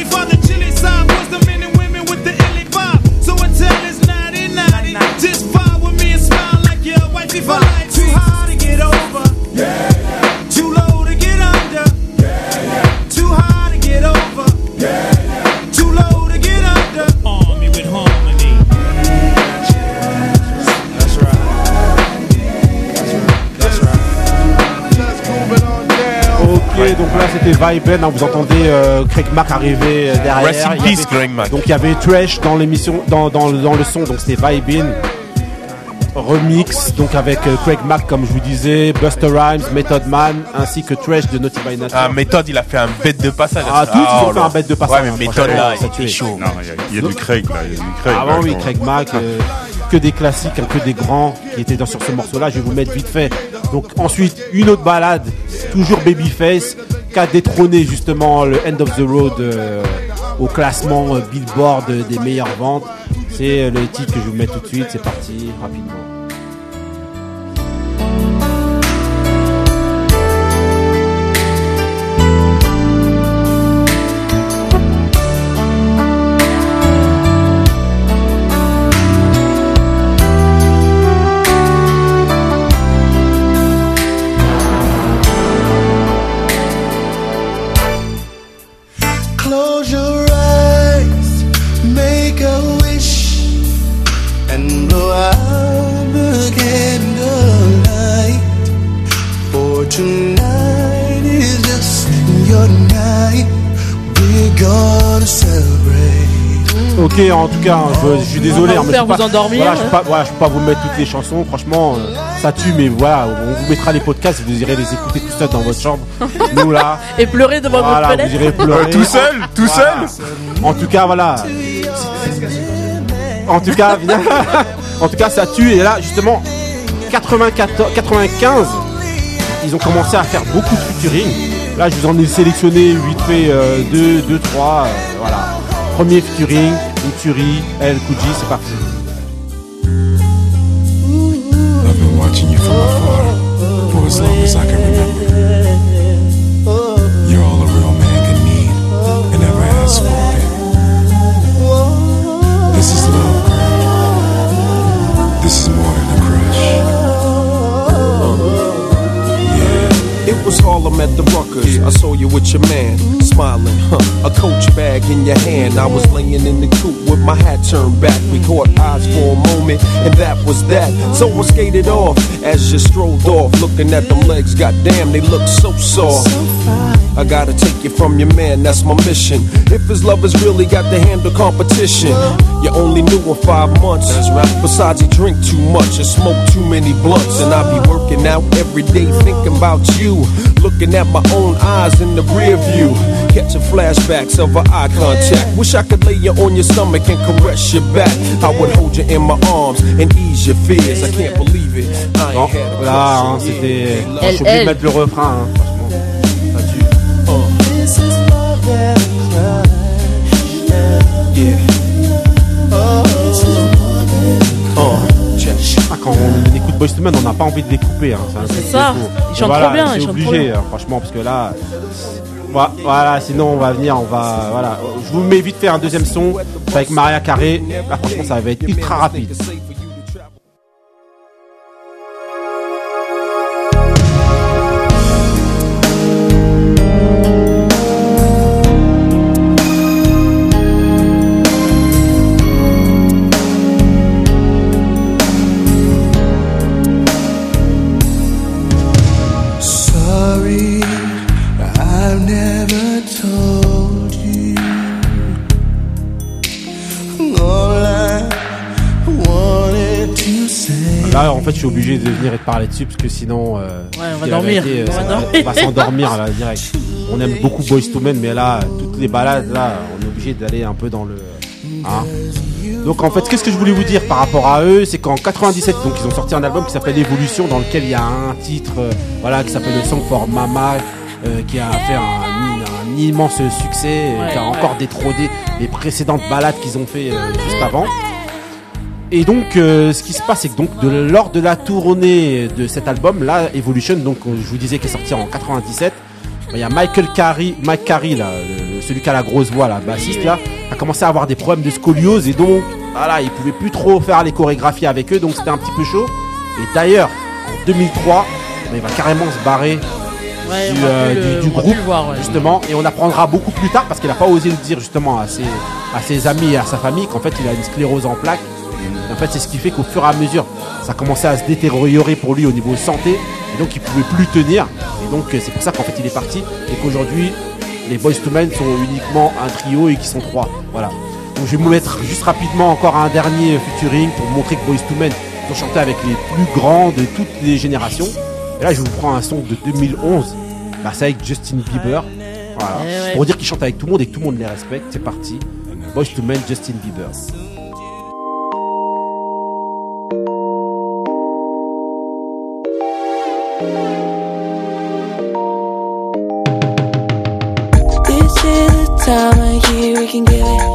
là c'était Viben, hein, vous entendez euh, Craig Mack arriver euh, derrière. Rest in Il y peace, avait- Craig Mack. Donc il y avait Trash dans l'émission, dans, dans, dans le son, donc c'était Vibin. Remix, donc avec euh, Craig Mack comme je vous disais, Buster Rhymes, Method Man, ainsi que Trash de Naughty by Nature. Ah, méthode, il a fait un bête de passage. Ah, tous, ils ont oh fait là. un bête de passage, Ouais, hein, mais méthode là, il chaud. Non, il y a- il y, a du Craig là, il y a du Craig. Ah là, oui, Craig Mack, euh, que des classiques, hein, que des grands qui étaient dans, sur ce morceau-là. Je vais vous mettre vite fait. Donc ensuite, une autre balade, toujours Babyface, qui a détrôné justement le End of the Road euh, au classement euh, Billboard euh, des meilleures ventes. C'est le titre que je vous mettre tout de suite. C'est parti, rapidement. En tout cas, hein, je, je suis désolé. va hein, vous mais faire je peux vous pas- endormir. Voilà, je peux pas, voilà, je peux pas vous mettre toutes les chansons. Franchement, euh, ça tue, mais voilà, on vous mettra les podcasts. Vous irez les écouter tout seul dans votre chambre. Nous là. Et pleurer devant Voilà, votre fenêtre. vous irez pleurer. Euh, tout seul, tout Voilà. En tout cas, voilà. En tout cas, en tout cas, ça tue. Et là, justement, 94, 95, ils ont commencé à faire beaucoup de featuring. Là, je vous en ai sélectionné vite fait 2, 2, 3. voilà. Premier featuring, El c'est parti. I've been watching you from afar for as long as I can remember. It was Harlem at the Ruckers. I saw you with your man, smiling, huh? A coach bag in your hand. I was laying in the coop with my hat turned back. We caught eyes for a moment, and that was that. So I skated off as you strolled off, looking at them legs. Goddamn, they look so soft. I gotta take you from your man, that's my mission. If his love has really got to handle competition, you only knew him five months. Besides, he drink too much and smoke too many blunts. And I be working out every day thinking about you. Looking at my own eyes in the rear view. Catching flashbacks of our eye contact. Wish I could lay you on your stomach and caress your back. I would hold you in my arms and ease your fears. I can't believe it. I ain't had a oh, voilà, ah, c'était. J'ai oublié mettre le refrain. Hein. Yeah. Oh. Oh. To Men, on n'a pas envie de les couper. Hein. C'est ça. Ils chantent Voilà, trop bien, C'est obligé, hein, franchement, parce que là. Voilà, sinon on va venir, on va. Voilà. Je vous mets vite faire un deuxième son avec Maria Carré. Là, franchement, ça va être ultra rapide. Obligé de venir et de parler dessus parce que sinon. euh, Ouais, on va dormir. vérité, On va ça- dormir. on va s'endormir là direct. On aime beaucoup Boys to Men, mais là, toutes les balades, là, on est obligé d'aller un peu dans le. hein. Donc en fait, qu'est-ce que je voulais vous dire par rapport à eux, c'est qu'en 97, donc ils ont sorti un album qui s'appelle Evolution, dans lequel il y a un titre, euh, voilà, qui s'appelle le Song for Mama, euh, qui a fait un, un immense succès, euh, Ouais, qui a ouais. encore détrôné les précédentes balades qu'ils ont fait euh, juste avant. Et donc, euh, ce qui se passe, c'est que donc de, lors de la tournée de cet album, là, Evolution, donc euh, je vous disais qu'il est sorti en 97, bah, il y a Michael Carey, Mike Carey, là, le- celui qui a la grosse voix, là, bassiste, là, a commencé à avoir des problèmes de scoliose et donc, voilà, il pouvait plus trop faire les chorégraphies avec eux, donc c'était un petit peu chaud. Et d'ailleurs, en 2003, bah, il va carrément se barrer Ouais, du, euh, le- du- du groupe, voir, ouais. justement, et on apprendra beaucoup plus tard parce qu'il n'a pas osé le dire justement à ses, à ses amis et à sa famille qu'en fait il a une sclérose en plaques. Et en fait, c'est ce qui fait qu'au fur et à mesure, ça commençait à se détériorer pour lui au niveau santé, et donc il pouvait plus tenir. Et donc euh, c'est pour ça qu'en fait il est parti et qu'aujourd'hui les Boys to Men sont uniquement un trio et qui sont trois. Voilà. Donc je vais vous mettre juste rapidement encore un dernier featuring pour montrer que Boys to Men ont chanté avec les plus grands de toutes les générations. Et là je vous prends un son de 2011. Bah c'est avec Justin Bieber. Voilà. Eh. Pour dire qu'ils chantent avec tout le monde et que tout le monde les respecte. C'est parti. Boys to Men, Justin Bieber. Can give it,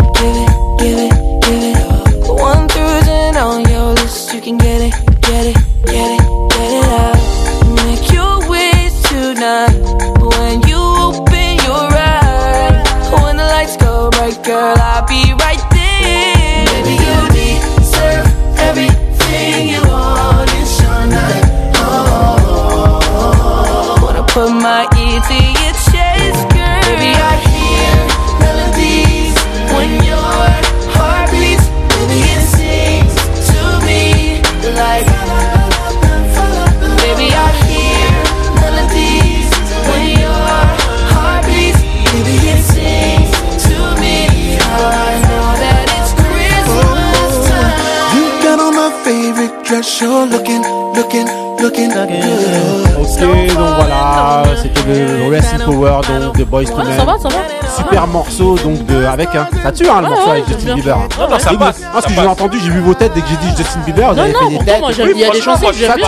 Rest in Power donc de Boys to Men. ça va, ça va. Super morceau donc de avec un. Ça tue hein, le morceau ouais, avec Justin bien. Bieber. Non, non, ça Et passe, vous- Moi, ce ça que j'ai entendu, j'ai vu vos têtes dès que j'ai dit Justin Bieber. Vous Non, avez non, fait des têtes. Il y a des chansons que j'aime ça bien.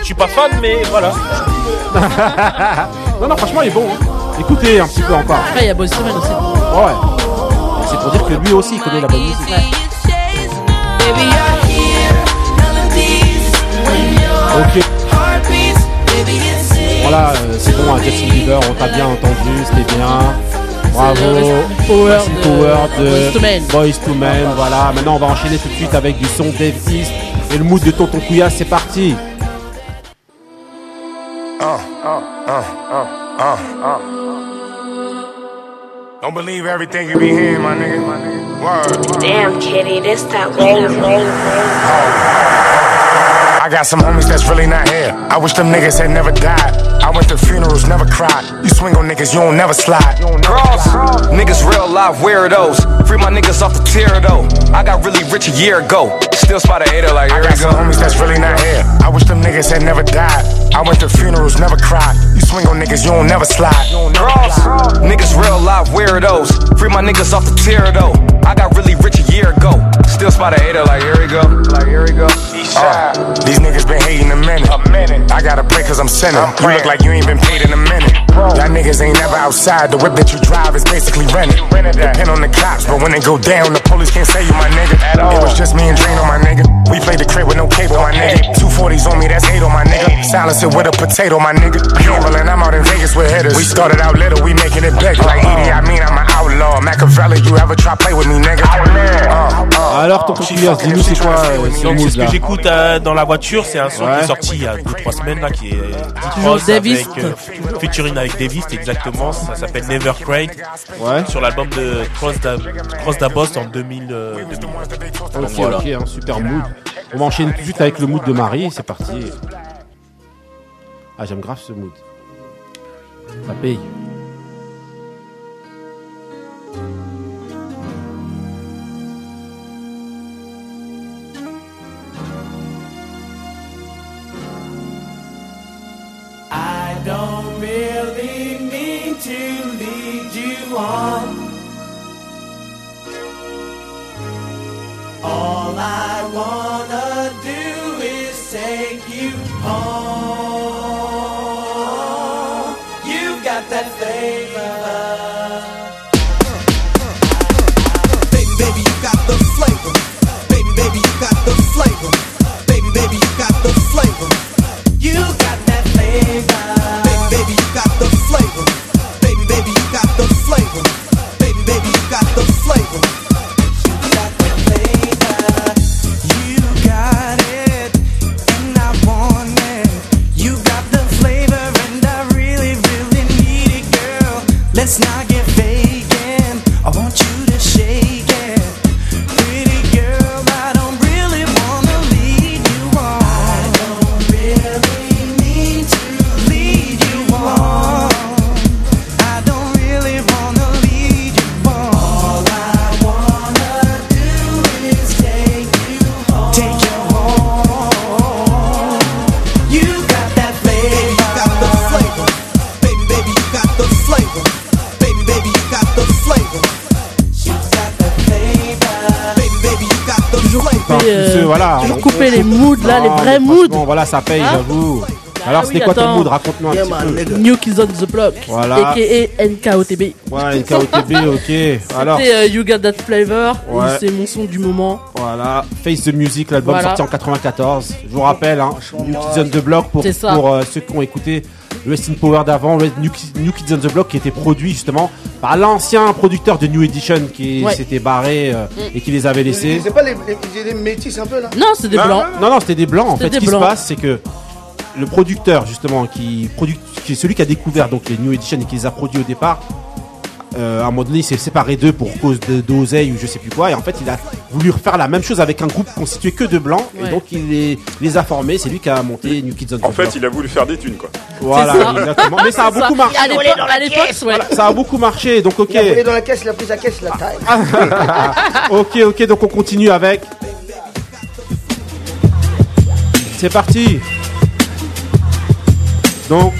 Je suis pas fan, mais voilà. non, non, franchement, il est bon. hein. Écoutez un petit peu encore. Après, il y a Boys to Men aussi. Ouais. C'est pour dire que lui aussi il connaît la bonne musique. Ok. Voilà, euh, c'est bon, hein, Justin Bieber, on t'a bien entendu, c'était bien. Bravo. In Power de. Boys to Men. Voilà, maintenant on va enchaîner tout de suite avec du son Dave East et le mood de Tonton Couillasse, c'est parti. Don't believe everything you be hearing, my nigga. Word. Damn, kitty, this that way. I got some homies that's really not here. I wish them niggas had never died. I went to funerals, never cried. You swing on niggas, you don't never slide. Cross. Niggas real life weirdos. Free my niggas off the tier though. I got really rich a year ago. Still spot a hater like I got we go. some homies that's really not here. I wish them niggas had never died. I went to funerals, never cried. You swing on niggas, you don't never slide. Cross. Niggas real life weirdos. Free my niggas off the tier though. I got really rich a year ago. Still spot a hater like here we go. Like here we go. Uh, these niggas been hating a minute. A minute. I gotta pray cause I'm sinning. you look like you ain't been paid in a minute. Y'all niggas ain't never outside. The whip that you drive is basically rented. Depend on the cops, but when they go down, the police can't say you my nigga. It was just me and Drano, my nigga. We played the crib with no cable, my nigga. 240s on me, that's hate on my nigga. Silence it with a potato, my nigga. Gambling, I'm out in Vegas with hitters. We started out little, we making it. Like Edie, I mean, I'm an outlaw. Machiavelli, you ever try play with me, nigga? Uh, uh. Alors, ton Couillers, dis-nous c'est quoi euh, ce Donc c'est mood ce que j'écoute euh, dans la voiture, c'est un son Ouais. qui est sorti il y a 2-3 semaines là, qui est euh, Toujours Davis. avec, euh, featuring avec Davis, exactement, ça s'appelle Never Craig, Ouais. sur l'album de Cross da, Cross da Boss en 2000, euh, 2000. Donc Ok, voilà. ok, un super mood. On va enchaîner tout de suite avec le mood de Marie, c'est parti. Ah, j'aime grave ce mood. Ça paye. Voilà, ça paye, Hein j'avoue. Ah Alors, oui, c'était quoi ton mood? Raconte-nous un petit peu. New Kids on the Block. Voilà. A.K.A. NKOTB. Ouais, NKOTB, ok. Alors, C'était euh, You Got That Flavor. C'est mon son du moment. Voilà, Face the Music, l'album Voilà. sorti en 94. Je vous rappelle, hein, New Kids on the Block pour, euh, ceux qui ont écouté le Rest in Power d'avant, New, Ki- New Kids on the Block qui était produit justement par l'ancien producteur de New Edition qui Ouais. s'était barré euh, et qui les avait laissés. C'est pas les, les, les métis un peu là? Non, c'est des Non, blancs. Non, non, c'était des blancs. En C'était fait, ce qui se passe, c'est que le producteur, justement, qui, produ- qui est celui qui a découvert donc les New Edition et qui les a produits au départ, euh, à un moment donné, il s'est séparé d'eux pour cause de d'oseille ou je sais plus quoi. Et en fait, il a voulu refaire la même chose avec un groupe constitué que de blancs. Ouais. Et donc, il les, les a formés. C'est lui qui a monté New Kids on the En fait, Block. il a voulu faire des thunes, quoi. Voilà, ça. exactement. Mais ça a beaucoup marché. Ouais. Ça a beaucoup marché. Donc, ok. Il a dans la caisse, il a pris sa caisse, la taille. ok, ok, donc on continue avec. C'est parti. Donc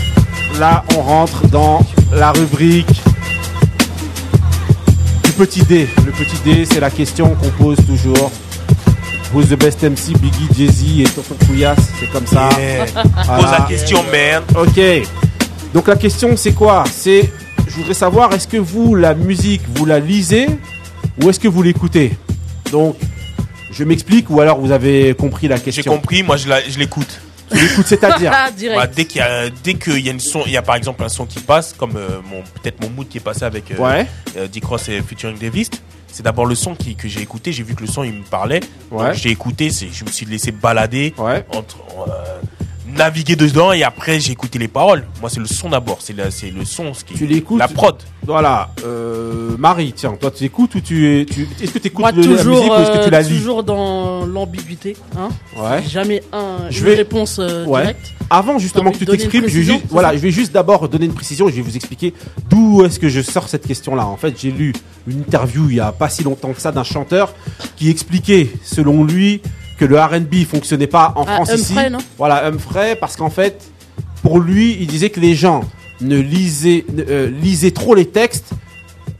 là, on rentre dans la rubrique petit D. Le petit D, c'est la question qu'on pose toujours. Who's the best MC, Biggie, Jay-Z et Tonton Couillasse, c'est comme ça. Yeah. Voilà. Pose la question, man. Ok. Donc la question c'est quoi? C'est, je voudrais savoir, est-ce que vous la musique vous la lisez ou est-ce que vous l'écoutez? Donc, je m'explique ou alors vous avez compris la J'ai question. compris, moi je la- je l'écoute. Tu l'écoutes, c'est-à-dire Direct. Ouais, dès qu'il y a dès qu'il y a une son, il y a par exemple un son qui passe, comme euh, mon peut-être mon mood qui est passé avec euh, Ouais. euh, Dick Ross et featuring Davis. C'est d'abord le son qui, que j'ai écouté. J'ai vu que le son il me parlait. Ouais. Donc j'ai écouté. C'est, je me suis laissé balader Ouais. entre naviguer dedans et après j'ai écouté les paroles. Moi c'est le son d'abord. C'est la- c'est le son ce qui. Tu l'écoutes La prod. Voilà. Euh, Marie, tiens, toi tu écoutes ou tu es, tu, est-ce que tu écoutes Moi, le- la toujours, musique ou est-ce que tu la euh, lis? toujours dans l'ambiguïté. Hein Ouais. Jamais un, Je une vais- réponse euh, Ouais. directe. Avant justement que tu t'exprimes, je vais juste, voilà, je vais juste d'abord donner une précision et je vais vous expliquer d'où est-ce que je sors cette question-là. En fait, j'ai lu une interview il y a pas si longtemps que ça d'un chanteur qui expliquait, selon lui, que le R&B fonctionnait pas en Ah, France ici. Humphrey, non Voilà, Humphrey, parce qu'en fait, pour lui, il disait que les gens ne lisaient, euh, lisaient trop les textes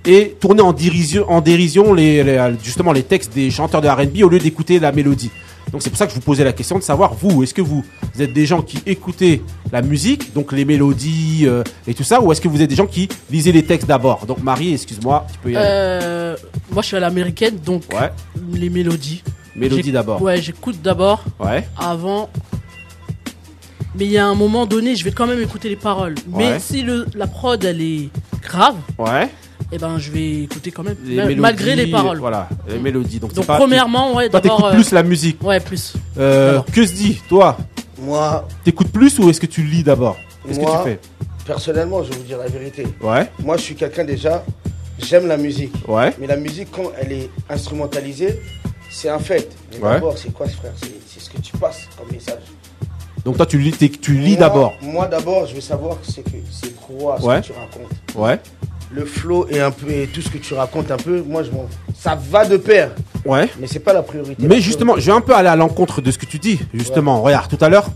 et tourner en dérision, en dérision les, les- justement les textes des chanteurs de R&B au lieu d'écouter la mélodie. Donc c'est pour ça que je vous posais la question de savoir vous, est-ce que vous, vous êtes des gens qui écoutez la musique, donc les mélodies euh, et tout ça, ou est-ce que vous êtes des gens qui lisez les textes d'abord? Donc Marie, excuse-moi, tu peux y aller. Euh, moi, je suis à l'américaine, donc Ouais. les mélodies. Mélodie J'ai- d'abord. Ouais, j'écoute d'abord. Ouais. Avant. Mais il y a un moment donné, je vais quand même écouter les paroles. Mais si le, la prod, elle est grave, Ouais. eh ben, je vais écouter quand même. Les ma- mélodies, malgré les paroles. Voilà, les mélodies. Donc, Donc, c'est pas- premièrement, ouais, toi d'abord, t'écoutes euh, plus la musique. Ouais, plus. Euh, que se dit toi? Moi, T'écoutes plus ou est-ce que tu lis d'abord? Qu'est-ce que moi, tu fais? personnellement, je vais vous dire la vérité. Ouais. Moi, je suis quelqu'un déjà, j'aime la musique. Ouais. Mais la musique, quand elle est instrumentalisée, c'est un fait. Mais Ouais. d'abord, c'est quoi, frère C'est ce que tu passes comme message. Donc toi tu lis, tu lis d'abord. Moi, d'abord, je veux savoir c'est que c'est quoi ce Ouais. que tu racontes. Ouais. Le flow et un peu et tout ce que tu racontes un peu, moi, je m'en. Ça va de pair. Ouais. Mais c'est pas la priorité. Mais justement, je vais un peu aller à l'encontre de ce que tu dis. Justement, regarde, tout à l'heure,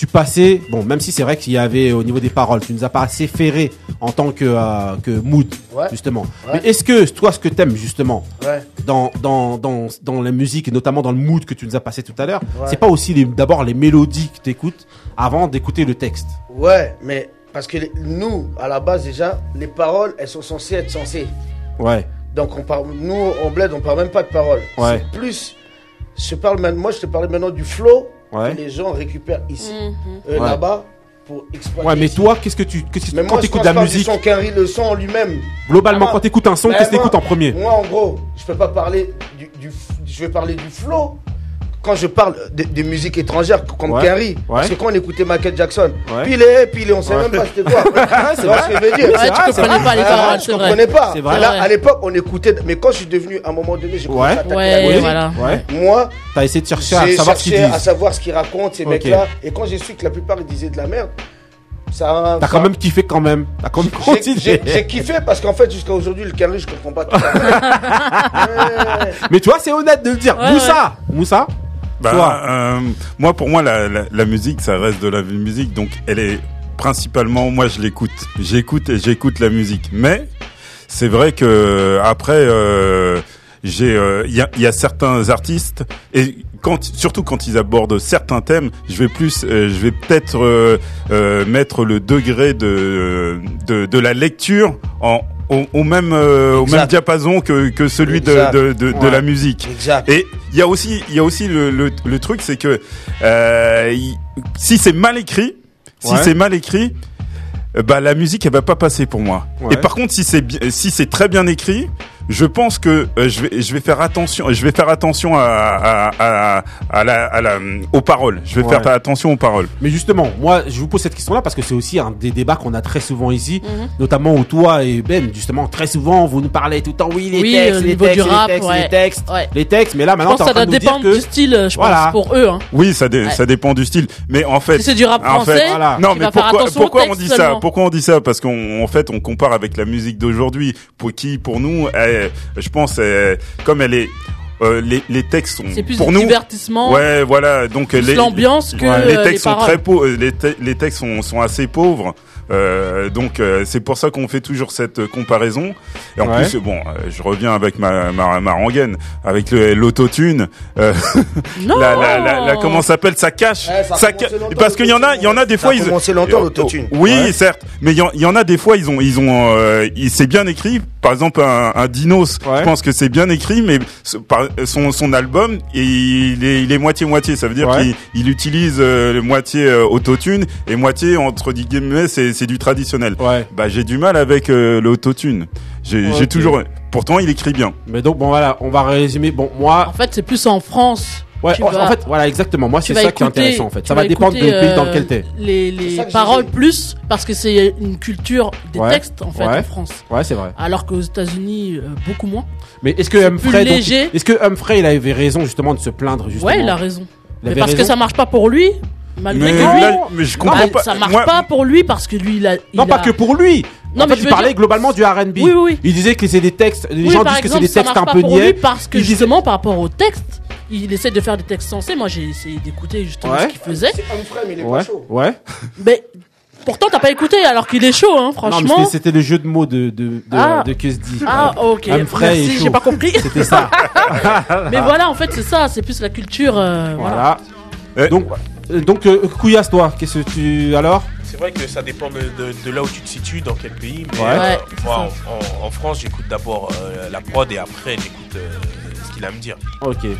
tu passais, bon, même si c'est vrai qu'il y avait au niveau des paroles, tu nous as pas assez ferré en tant que, euh, que mood, Ouais. justement. Ouais. Mais est-ce que toi, ce que t'aimes justement Ouais. dans, dans, dans, dans la musique et notamment dans le mood que tu nous as passé tout à l'heure, c'est pas aussi d'abord les mélodies que t'écoutes avant d'écouter le texte? Ouais, mais parce que les- nous, à la base déjà, les paroles, elles sont censées être censées. Ouais. Donc on parle, nous en bled, on parle même pas de paroles. Ouais. C'est plus, je parle moi je te parlais maintenant du flow Ouais. que les gens récupèrent ici, Mhm. euh, Ouais. là-bas, pour exploiter. Ouais, mais ici. toi, qu'est-ce que tu, qu'est-ce que Mais quand t'écoutes pense de la musique, son le son en lui-même. globalement, Ah, quand t'écoutes un son, ben, qu'est-ce que moi- t'écoutes en premier Moi, en gros, je peux pas parler du, du- je vais parler du flow. Quand je parle de, de musique étrangère comme Ouais. Parce Ouais. que quand on écoutait Michael Jackson, Ouais. pilé, pilé, on sait même pas c'était quoi. C'est vrai. ce que je veux dire? tu comprenais pas les paroles, Je c'est vrai. comprenais pas. C'est vrai. Là, à l'époque, on écoutait, mais quand je suis devenu, à un moment donné, j'ai commencé Ouais. à attaquer Ouais, la musique. voilà. Ouais. Moi, T'as essayé de chercher à savoir ce qu'ils à disent. savoir ce qu'ils racontent, ces mecs-là. Et quand j'ai su que la plupart, ils disaient de la merde, ça. T'as ça- quand même kiffé quand même. T'as quand même j'ai- continué. J'ai kiffé parce qu'en fait, jusqu'à aujourd'hui, le Kenry, je comprends pas tout. Ouais. Mais tu vois, c'est honnête de le dire. Ouais, Moussa, Moussa, Bah, Toi. euh, moi, pour moi, la, la, la musique, ça reste de la musique, donc elle est principalement, moi, je l'écoute. J'écoute et j'écoute la musique. Mais c'est vrai que après, euh, j'ai, euh, il y, a, y a certains artistes et quand, surtout quand ils abordent certains thèmes, je vais plus, euh, je vais peut-être euh, euh, mettre le degré de de, de la lecture en au, au même euh, au même diapason que que celui de de, de, de la musique. Exact. Et il y a aussi, il y a aussi le, le, le truc, c'est que euh, si c'est mal écrit, si Ouais. c'est mal écrit, euh, bah la musique elle va pas passer pour moi. Ouais. Et par contre, si c'est si c'est très bien écrit, je pense que euh, je vais je vais faire attention, je vais faire attention à à, à, à la, à la aux paroles. Je vais Ouais. faire attention aux paroles. Mais justement, moi, je vous pose cette question-là parce que c'est aussi un des débats qu'on a très souvent ici, Mhm. notamment où toi et Ben, justement, très souvent, vous nous parlez tout le temps, oui, les Oui, textes, les textes, du rap, les textes, ouais. les textes, Ouais. les textes. Mais là, Je maintenant, pense t'es que ça doit dépendre que du style, je Voilà. pense, pour eux. Hein. Oui, ça, dé- Ouais. ça dépend du style. Mais en fait, Si c'est du rap en fait, voilà. non, tu mais pourquoi, pourquoi on dit ça? Pourquoi on dit ça? Parce qu'en en fait, on compare avec la musique d'aujourd'hui, pour qui, pour nous, est- je pense, est- comme elle est, euh, les, les textes sont C'est plus pour nous. divertissement. Ouais, voilà. Donc les l'ambiance que, Ouais, euh, les les textes sont paroles. très pauvres. Les, te- les textes sont, sont assez pauvres. Euh, donc euh, c'est pour ça qu'on fait toujours cette euh, comparaison. Et en Ouais. plus, bon, euh, je reviens avec ma ma, ma rengaine, avec le l'autotune. Euh, Non. la, la, la, la- comment ça s'appelle Ça cache. Ouais, ça ça ca- Parce qu'il y en a, il y en a des Ça fois a ils. commencé longtemps, l'autotune. Oui, Ouais. certes, mais il y, en- il y en a des fois ils ont ils ont euh, il- c'est bien écrit. Par exemple un, un Dinos, Ouais. je pense que c'est bien écrit, mais son son album il est il est moitié moitié. Ça veut dire Ouais. qu'il il utilise euh, le moitié euh, autotune et moitié entre guillemets c'est c'est du traditionnel. Ouais. Bah j'ai du mal avec euh, l'autotune. J'ai toujours. Pourtant il écrit bien. Mais donc, bon, voilà, on va résumer. Bon, moi, En fait, c'est plus en France. ouais, en, vas- en fait, voilà, exactement. Moi, c'est ça qui est intéressant, en fait. Ça va dépendre du écouter, pays dans euh, lequel t'es. Les, les paroles plus, parce que c'est une culture des Ouais. textes, en fait, Ouais. en France. Ouais, c'est vrai. Alors qu'aux États-Unis, euh, beaucoup moins. Mais est-ce que C'est Humphrey, est-ce que Humphrey, il avait raison justement de se plaindre justement? Ouais, il a raison. Il Mais parce que ça marche pas pour lui, malgré Mais que lui. là, mais je comprends Bah, pas. Ça marche Moi- pas pour lui parce que lui, il a. Non, pas que pour lui. Non, en mais fait, je il parlait dire- globalement du R&B. Oui, oui, oui. Il disait que c'est des textes. Les Oui, gens disent que c'est des ça textes marche un pas peu pour lui niais. parce que Il disait- justement, par rapport au texte, il essaie de faire des textes sensés. Moi, j'ai essayé d'écouter justement Ouais. ce qu'il faisait. C'est Humphrey, mais il est Ouais, pas chaud. ouais. Mais Pourtant, t'as pas écouté alors qu'il est chaud, hein, Non, mais franchement. c'était- c'était le jeu de mots de, de, de, Ah. de Kusdi. Ah, ok. Merci, j'ai pas compris. C'était ça. Mais voilà, en fait, c'est ça, c'est plus la culture. euh, voilà. Voilà. Donc, euh, donc euh, Couillasse, toi, qu'est-ce que tu. Alors C'est vrai que ça dépend de, de- de là où tu te situes, dans quel pays. Mais Ouais. euh, Ouais, moi, en, en- en France, j'écoute d'abord euh, la prod et après, j'écoute euh, ce qu'il a à me dire. Ok. Et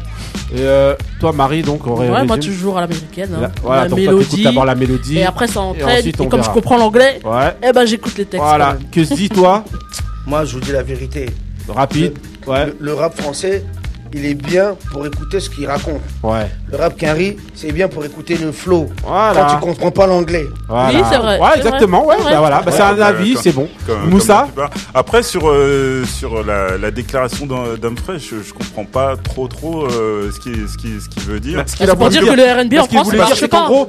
euh, toi, Marie, donc, Ouais, moi toujours à l'américaine. Hein. La- voilà, la donc toi, mélodie. d'abord la mélodie. Et après, ça Et entraîne. ensuite, Et, on comme verra. je comprends l'anglais, Ouais. eh ben j'écoute les textes. Voilà. Que se dit toi Moi, je vous dis la vérité. Rapide. Ouais. Le, le rap français, il est bien pour écouter ce qu'il raconte. Ouais. Le rap Quinry, c'est bien pour écouter le flow. Voilà. Quand tu comprends pas l'anglais. Voilà. Ouais, exactement. Ouais, bah voilà. Bah, c'est un avis, c'est bon. Comme- Moussa comme. Après, sur, euh, sur la, la déclaration d'Hum- d'Humphrey, je, je comprends pas trop trop euh, ce qu'il ce qui, ce qu'il veut dire. Ce qu'il a voulu dire- ce qu'il voulait dire, c'est qu'en gros-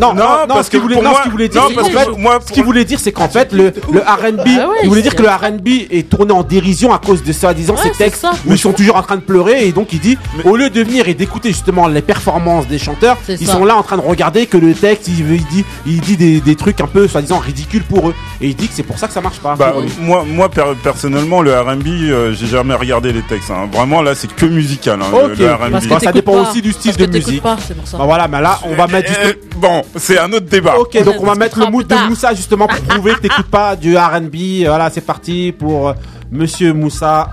Non, non, parce ce que pour non, moi- ce qu'il voulait dire, c'est que pour ce qu'il voulait dire, c'est qu'en fait, le, le R&B, Ah il voulait dire c'est- que le R&B est tourné en dérision à cause de soi-disant ces c'est textes où ils sont toujours en train de pleurer et donc il dit, au lieu de venir et d'écouter justement les performances des chanteurs, ils ça. sont là en train de regarder que le texte, il, il dit, il dit des, des trucs un peu soi-disant ridicules pour eux et il dit que c'est pour ça que ça marche pas. Bah, moi, moi per- personnellement, le R&B, euh, j'ai jamais regardé les textes. hein. Vraiment, là, c'est que musical. hein, le- R&B. Bah, ça dépend aussi du style de musique. pas, c'est pour ça. Bah voilà, mais là, on va mettre juste... Bon, c'est un autre débat. Ok, donc on va mettre le mood de Moussa justement pour prouver que t'écoutes pas du R&B. Voilà, c'est parti pour euh, Monsieur Moussa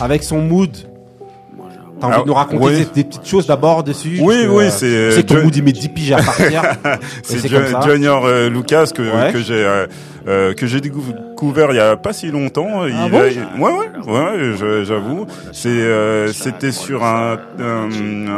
avec son mood. T'as envie Ah, de nous raconter oui. des, des petites choses d'abord dessus Oui, que, oui, euh, c'est, sais que ton John- mood il met 10 piges à partir. c'est. Junior euh, Lucas que, Ouais. que j'ai euh, euh, que j'ai découvert il y a pas si longtemps. Il Ah bon a- ouais, ouais, ouais, j'avoue. C'est euh, c'était sur un, un,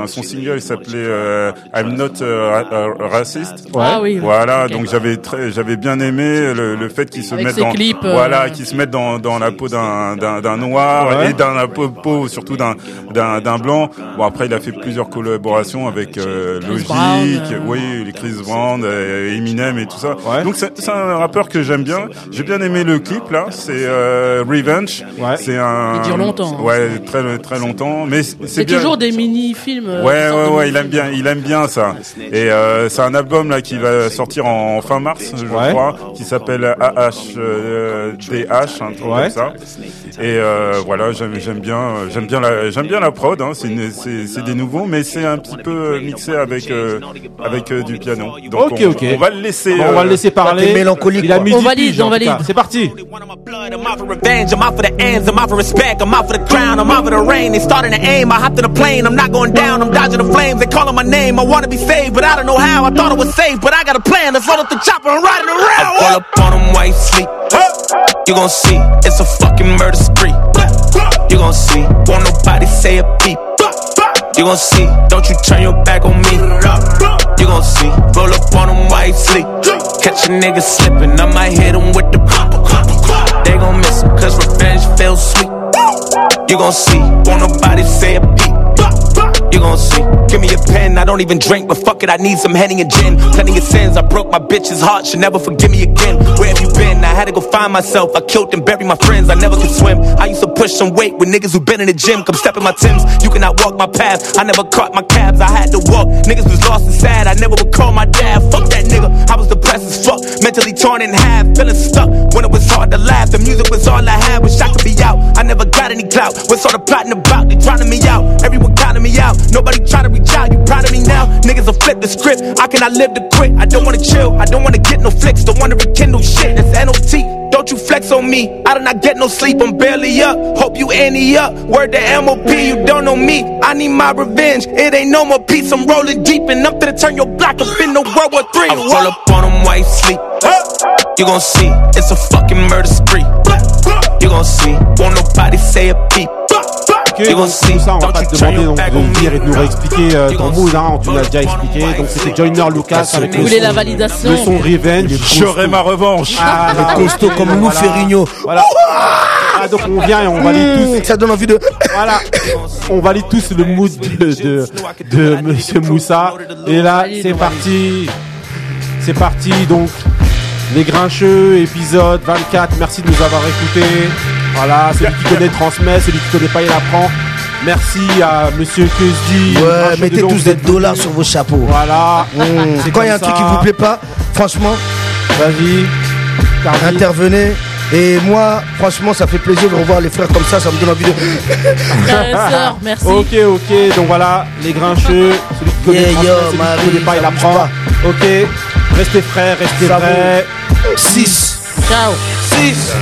un- son single il s'appelait euh, I'm Not euh, Ra- euh, Racist. Ouais. Ah oui, oui. Voilà, donc j'avais très j'avais bien aimé le, le fait qu'il se Avec mette ses dans clips, euh, voilà, qu'il se mette dans, dans la peau d'un d'un d'un noir Ouais. et dans la peau, peau surtout d'un d'un d'un blanc. Bon après il a fait plusieurs collaborations avec euh, Logic, Brown, euh. oui, les Chris Brown, euh, Eminem et tout ça. Donc c'est c'est un rappeur que j'aime bien. J'ai bien aimé le clip là, c'est euh, Revenge. C'est un Il dure longtemps, hein. Ouais, très très longtemps, mais c'est toujours des mini-films. euh, Ouais, ouais, ouais, il aime bien, il aime bien ça. Et euh, c'est un album là qui va sortir en fin mars, je Ouais. crois, qui s'appelle AHDH, un truc Ouais. comme ça. Et euh, voilà, j'aime j'aime bien, j'aime bien la, j'aime bien la prod. Hein, c'est des nouveaux, mais c'est un petit peu mixé avec euh, avec euh, du piano. Donc Ok, on, ok. on va le laisser. Bon, on va le laisser parler. Il a mis On 10 valide, piges, on en tout valide. cas. C'est parti. revenge. I'm out for the ends. I'm out for respect. I'm out for the crown. I'm out for the rain. They starting to aim. I hopped in a plane. I'm not going down. I'm dodging the flames. They calling my name. I wanna be saved, but I don't know how. I thought it was safe, but I got a plan. Let's load up the chopper and riding around. I pull up on them white sleep. You gon' see, it's a fucking murder spree. You gon' see, won't nobody say a peep. You gon' see, don't you turn your back on me. You gon' see, roll up on them white sleep. Catch a nigga slipping, I might hit him with the They gon' miss him, cause revenge feels sweet. You gon' see, won't nobody say a peep. You gon' see. Give me a pen, I don't even drink, but fuck it, I need some Henny and gin. Plenty of sins, I broke my bitch's heart, she'll never forgive me again. Where have you been? I had to go find myself. I killed and buried my friends, I never could swim. I used to push some weight with niggas who been in the gym. Come step in my Tims, you cannot walk my path. I never caught my cabs, I had to walk. Niggas was lost and sad, I never would call my dad. Fuck that nigga, I was depressed as fuck. Mentally torn in half, feeling stuck when it was hard to laugh. The music was all I had, wish I could be out. I never got any clout. What's all the plotting about? They drowning me out. Everyone counting me out. Nobody try to reach out. You proud of me now? Niggas will flip the script. I cannot live to quit. I don't wanna chill. I don't wanna get no flicks. Don't wanna rekindle shit. That's NOT. Don't you flex on me. I do not get no sleep. I'm barely up. Hope you any up. Word to MOP. You don't know me. I need my revenge. It ain't no more peace. I'm rolling deep and finna turn your block up into World War Three. I roll up on them white sleep. You gon' see. It's a fucking murder spree. You gon' see. Won't nobody say a peep. Ok, donc tout ça, on va pas te demander donc, de dire et de nous réexpliquer euh, ton mood, hein, tu l'as déjà expliqué. Donc c'était Joyner Lucas avec le son- la validation le son Revenge. J'aurai ma revanche. Ah, Le costaud comme Lou voilà. Ferrigno. Voilà. Ah, donc on vient et on valide tous. Ça donne envie de. Voilà. On valide tous le mood de, de, de Monsieur Moussa. Et là, c'est parti. C'est parti donc. Les Grincheux, épisode 24. Merci de nous avoir écoutés. Voilà, celui qui connaît transmet, celui qui connaît pas il apprend. Merci à Monsieur Kezdi. Ouais, mettez tous des dollars sur vos chapeaux. Voilà. Mmh. C'est Quand il y a un truc qui vous plaît pas, franchement, Vas-y. Intervenez. Et moi, franchement, ça fait plaisir de revoir les frères comme ça, ça me donne envie de. merci. Ok, ok, donc voilà, les grincheux, celui qui connaît Yeah, français, yo, celui qui connaît pas, il apprend. bouge Ok, restez frères, restez vrais. 6. Ciao. 6.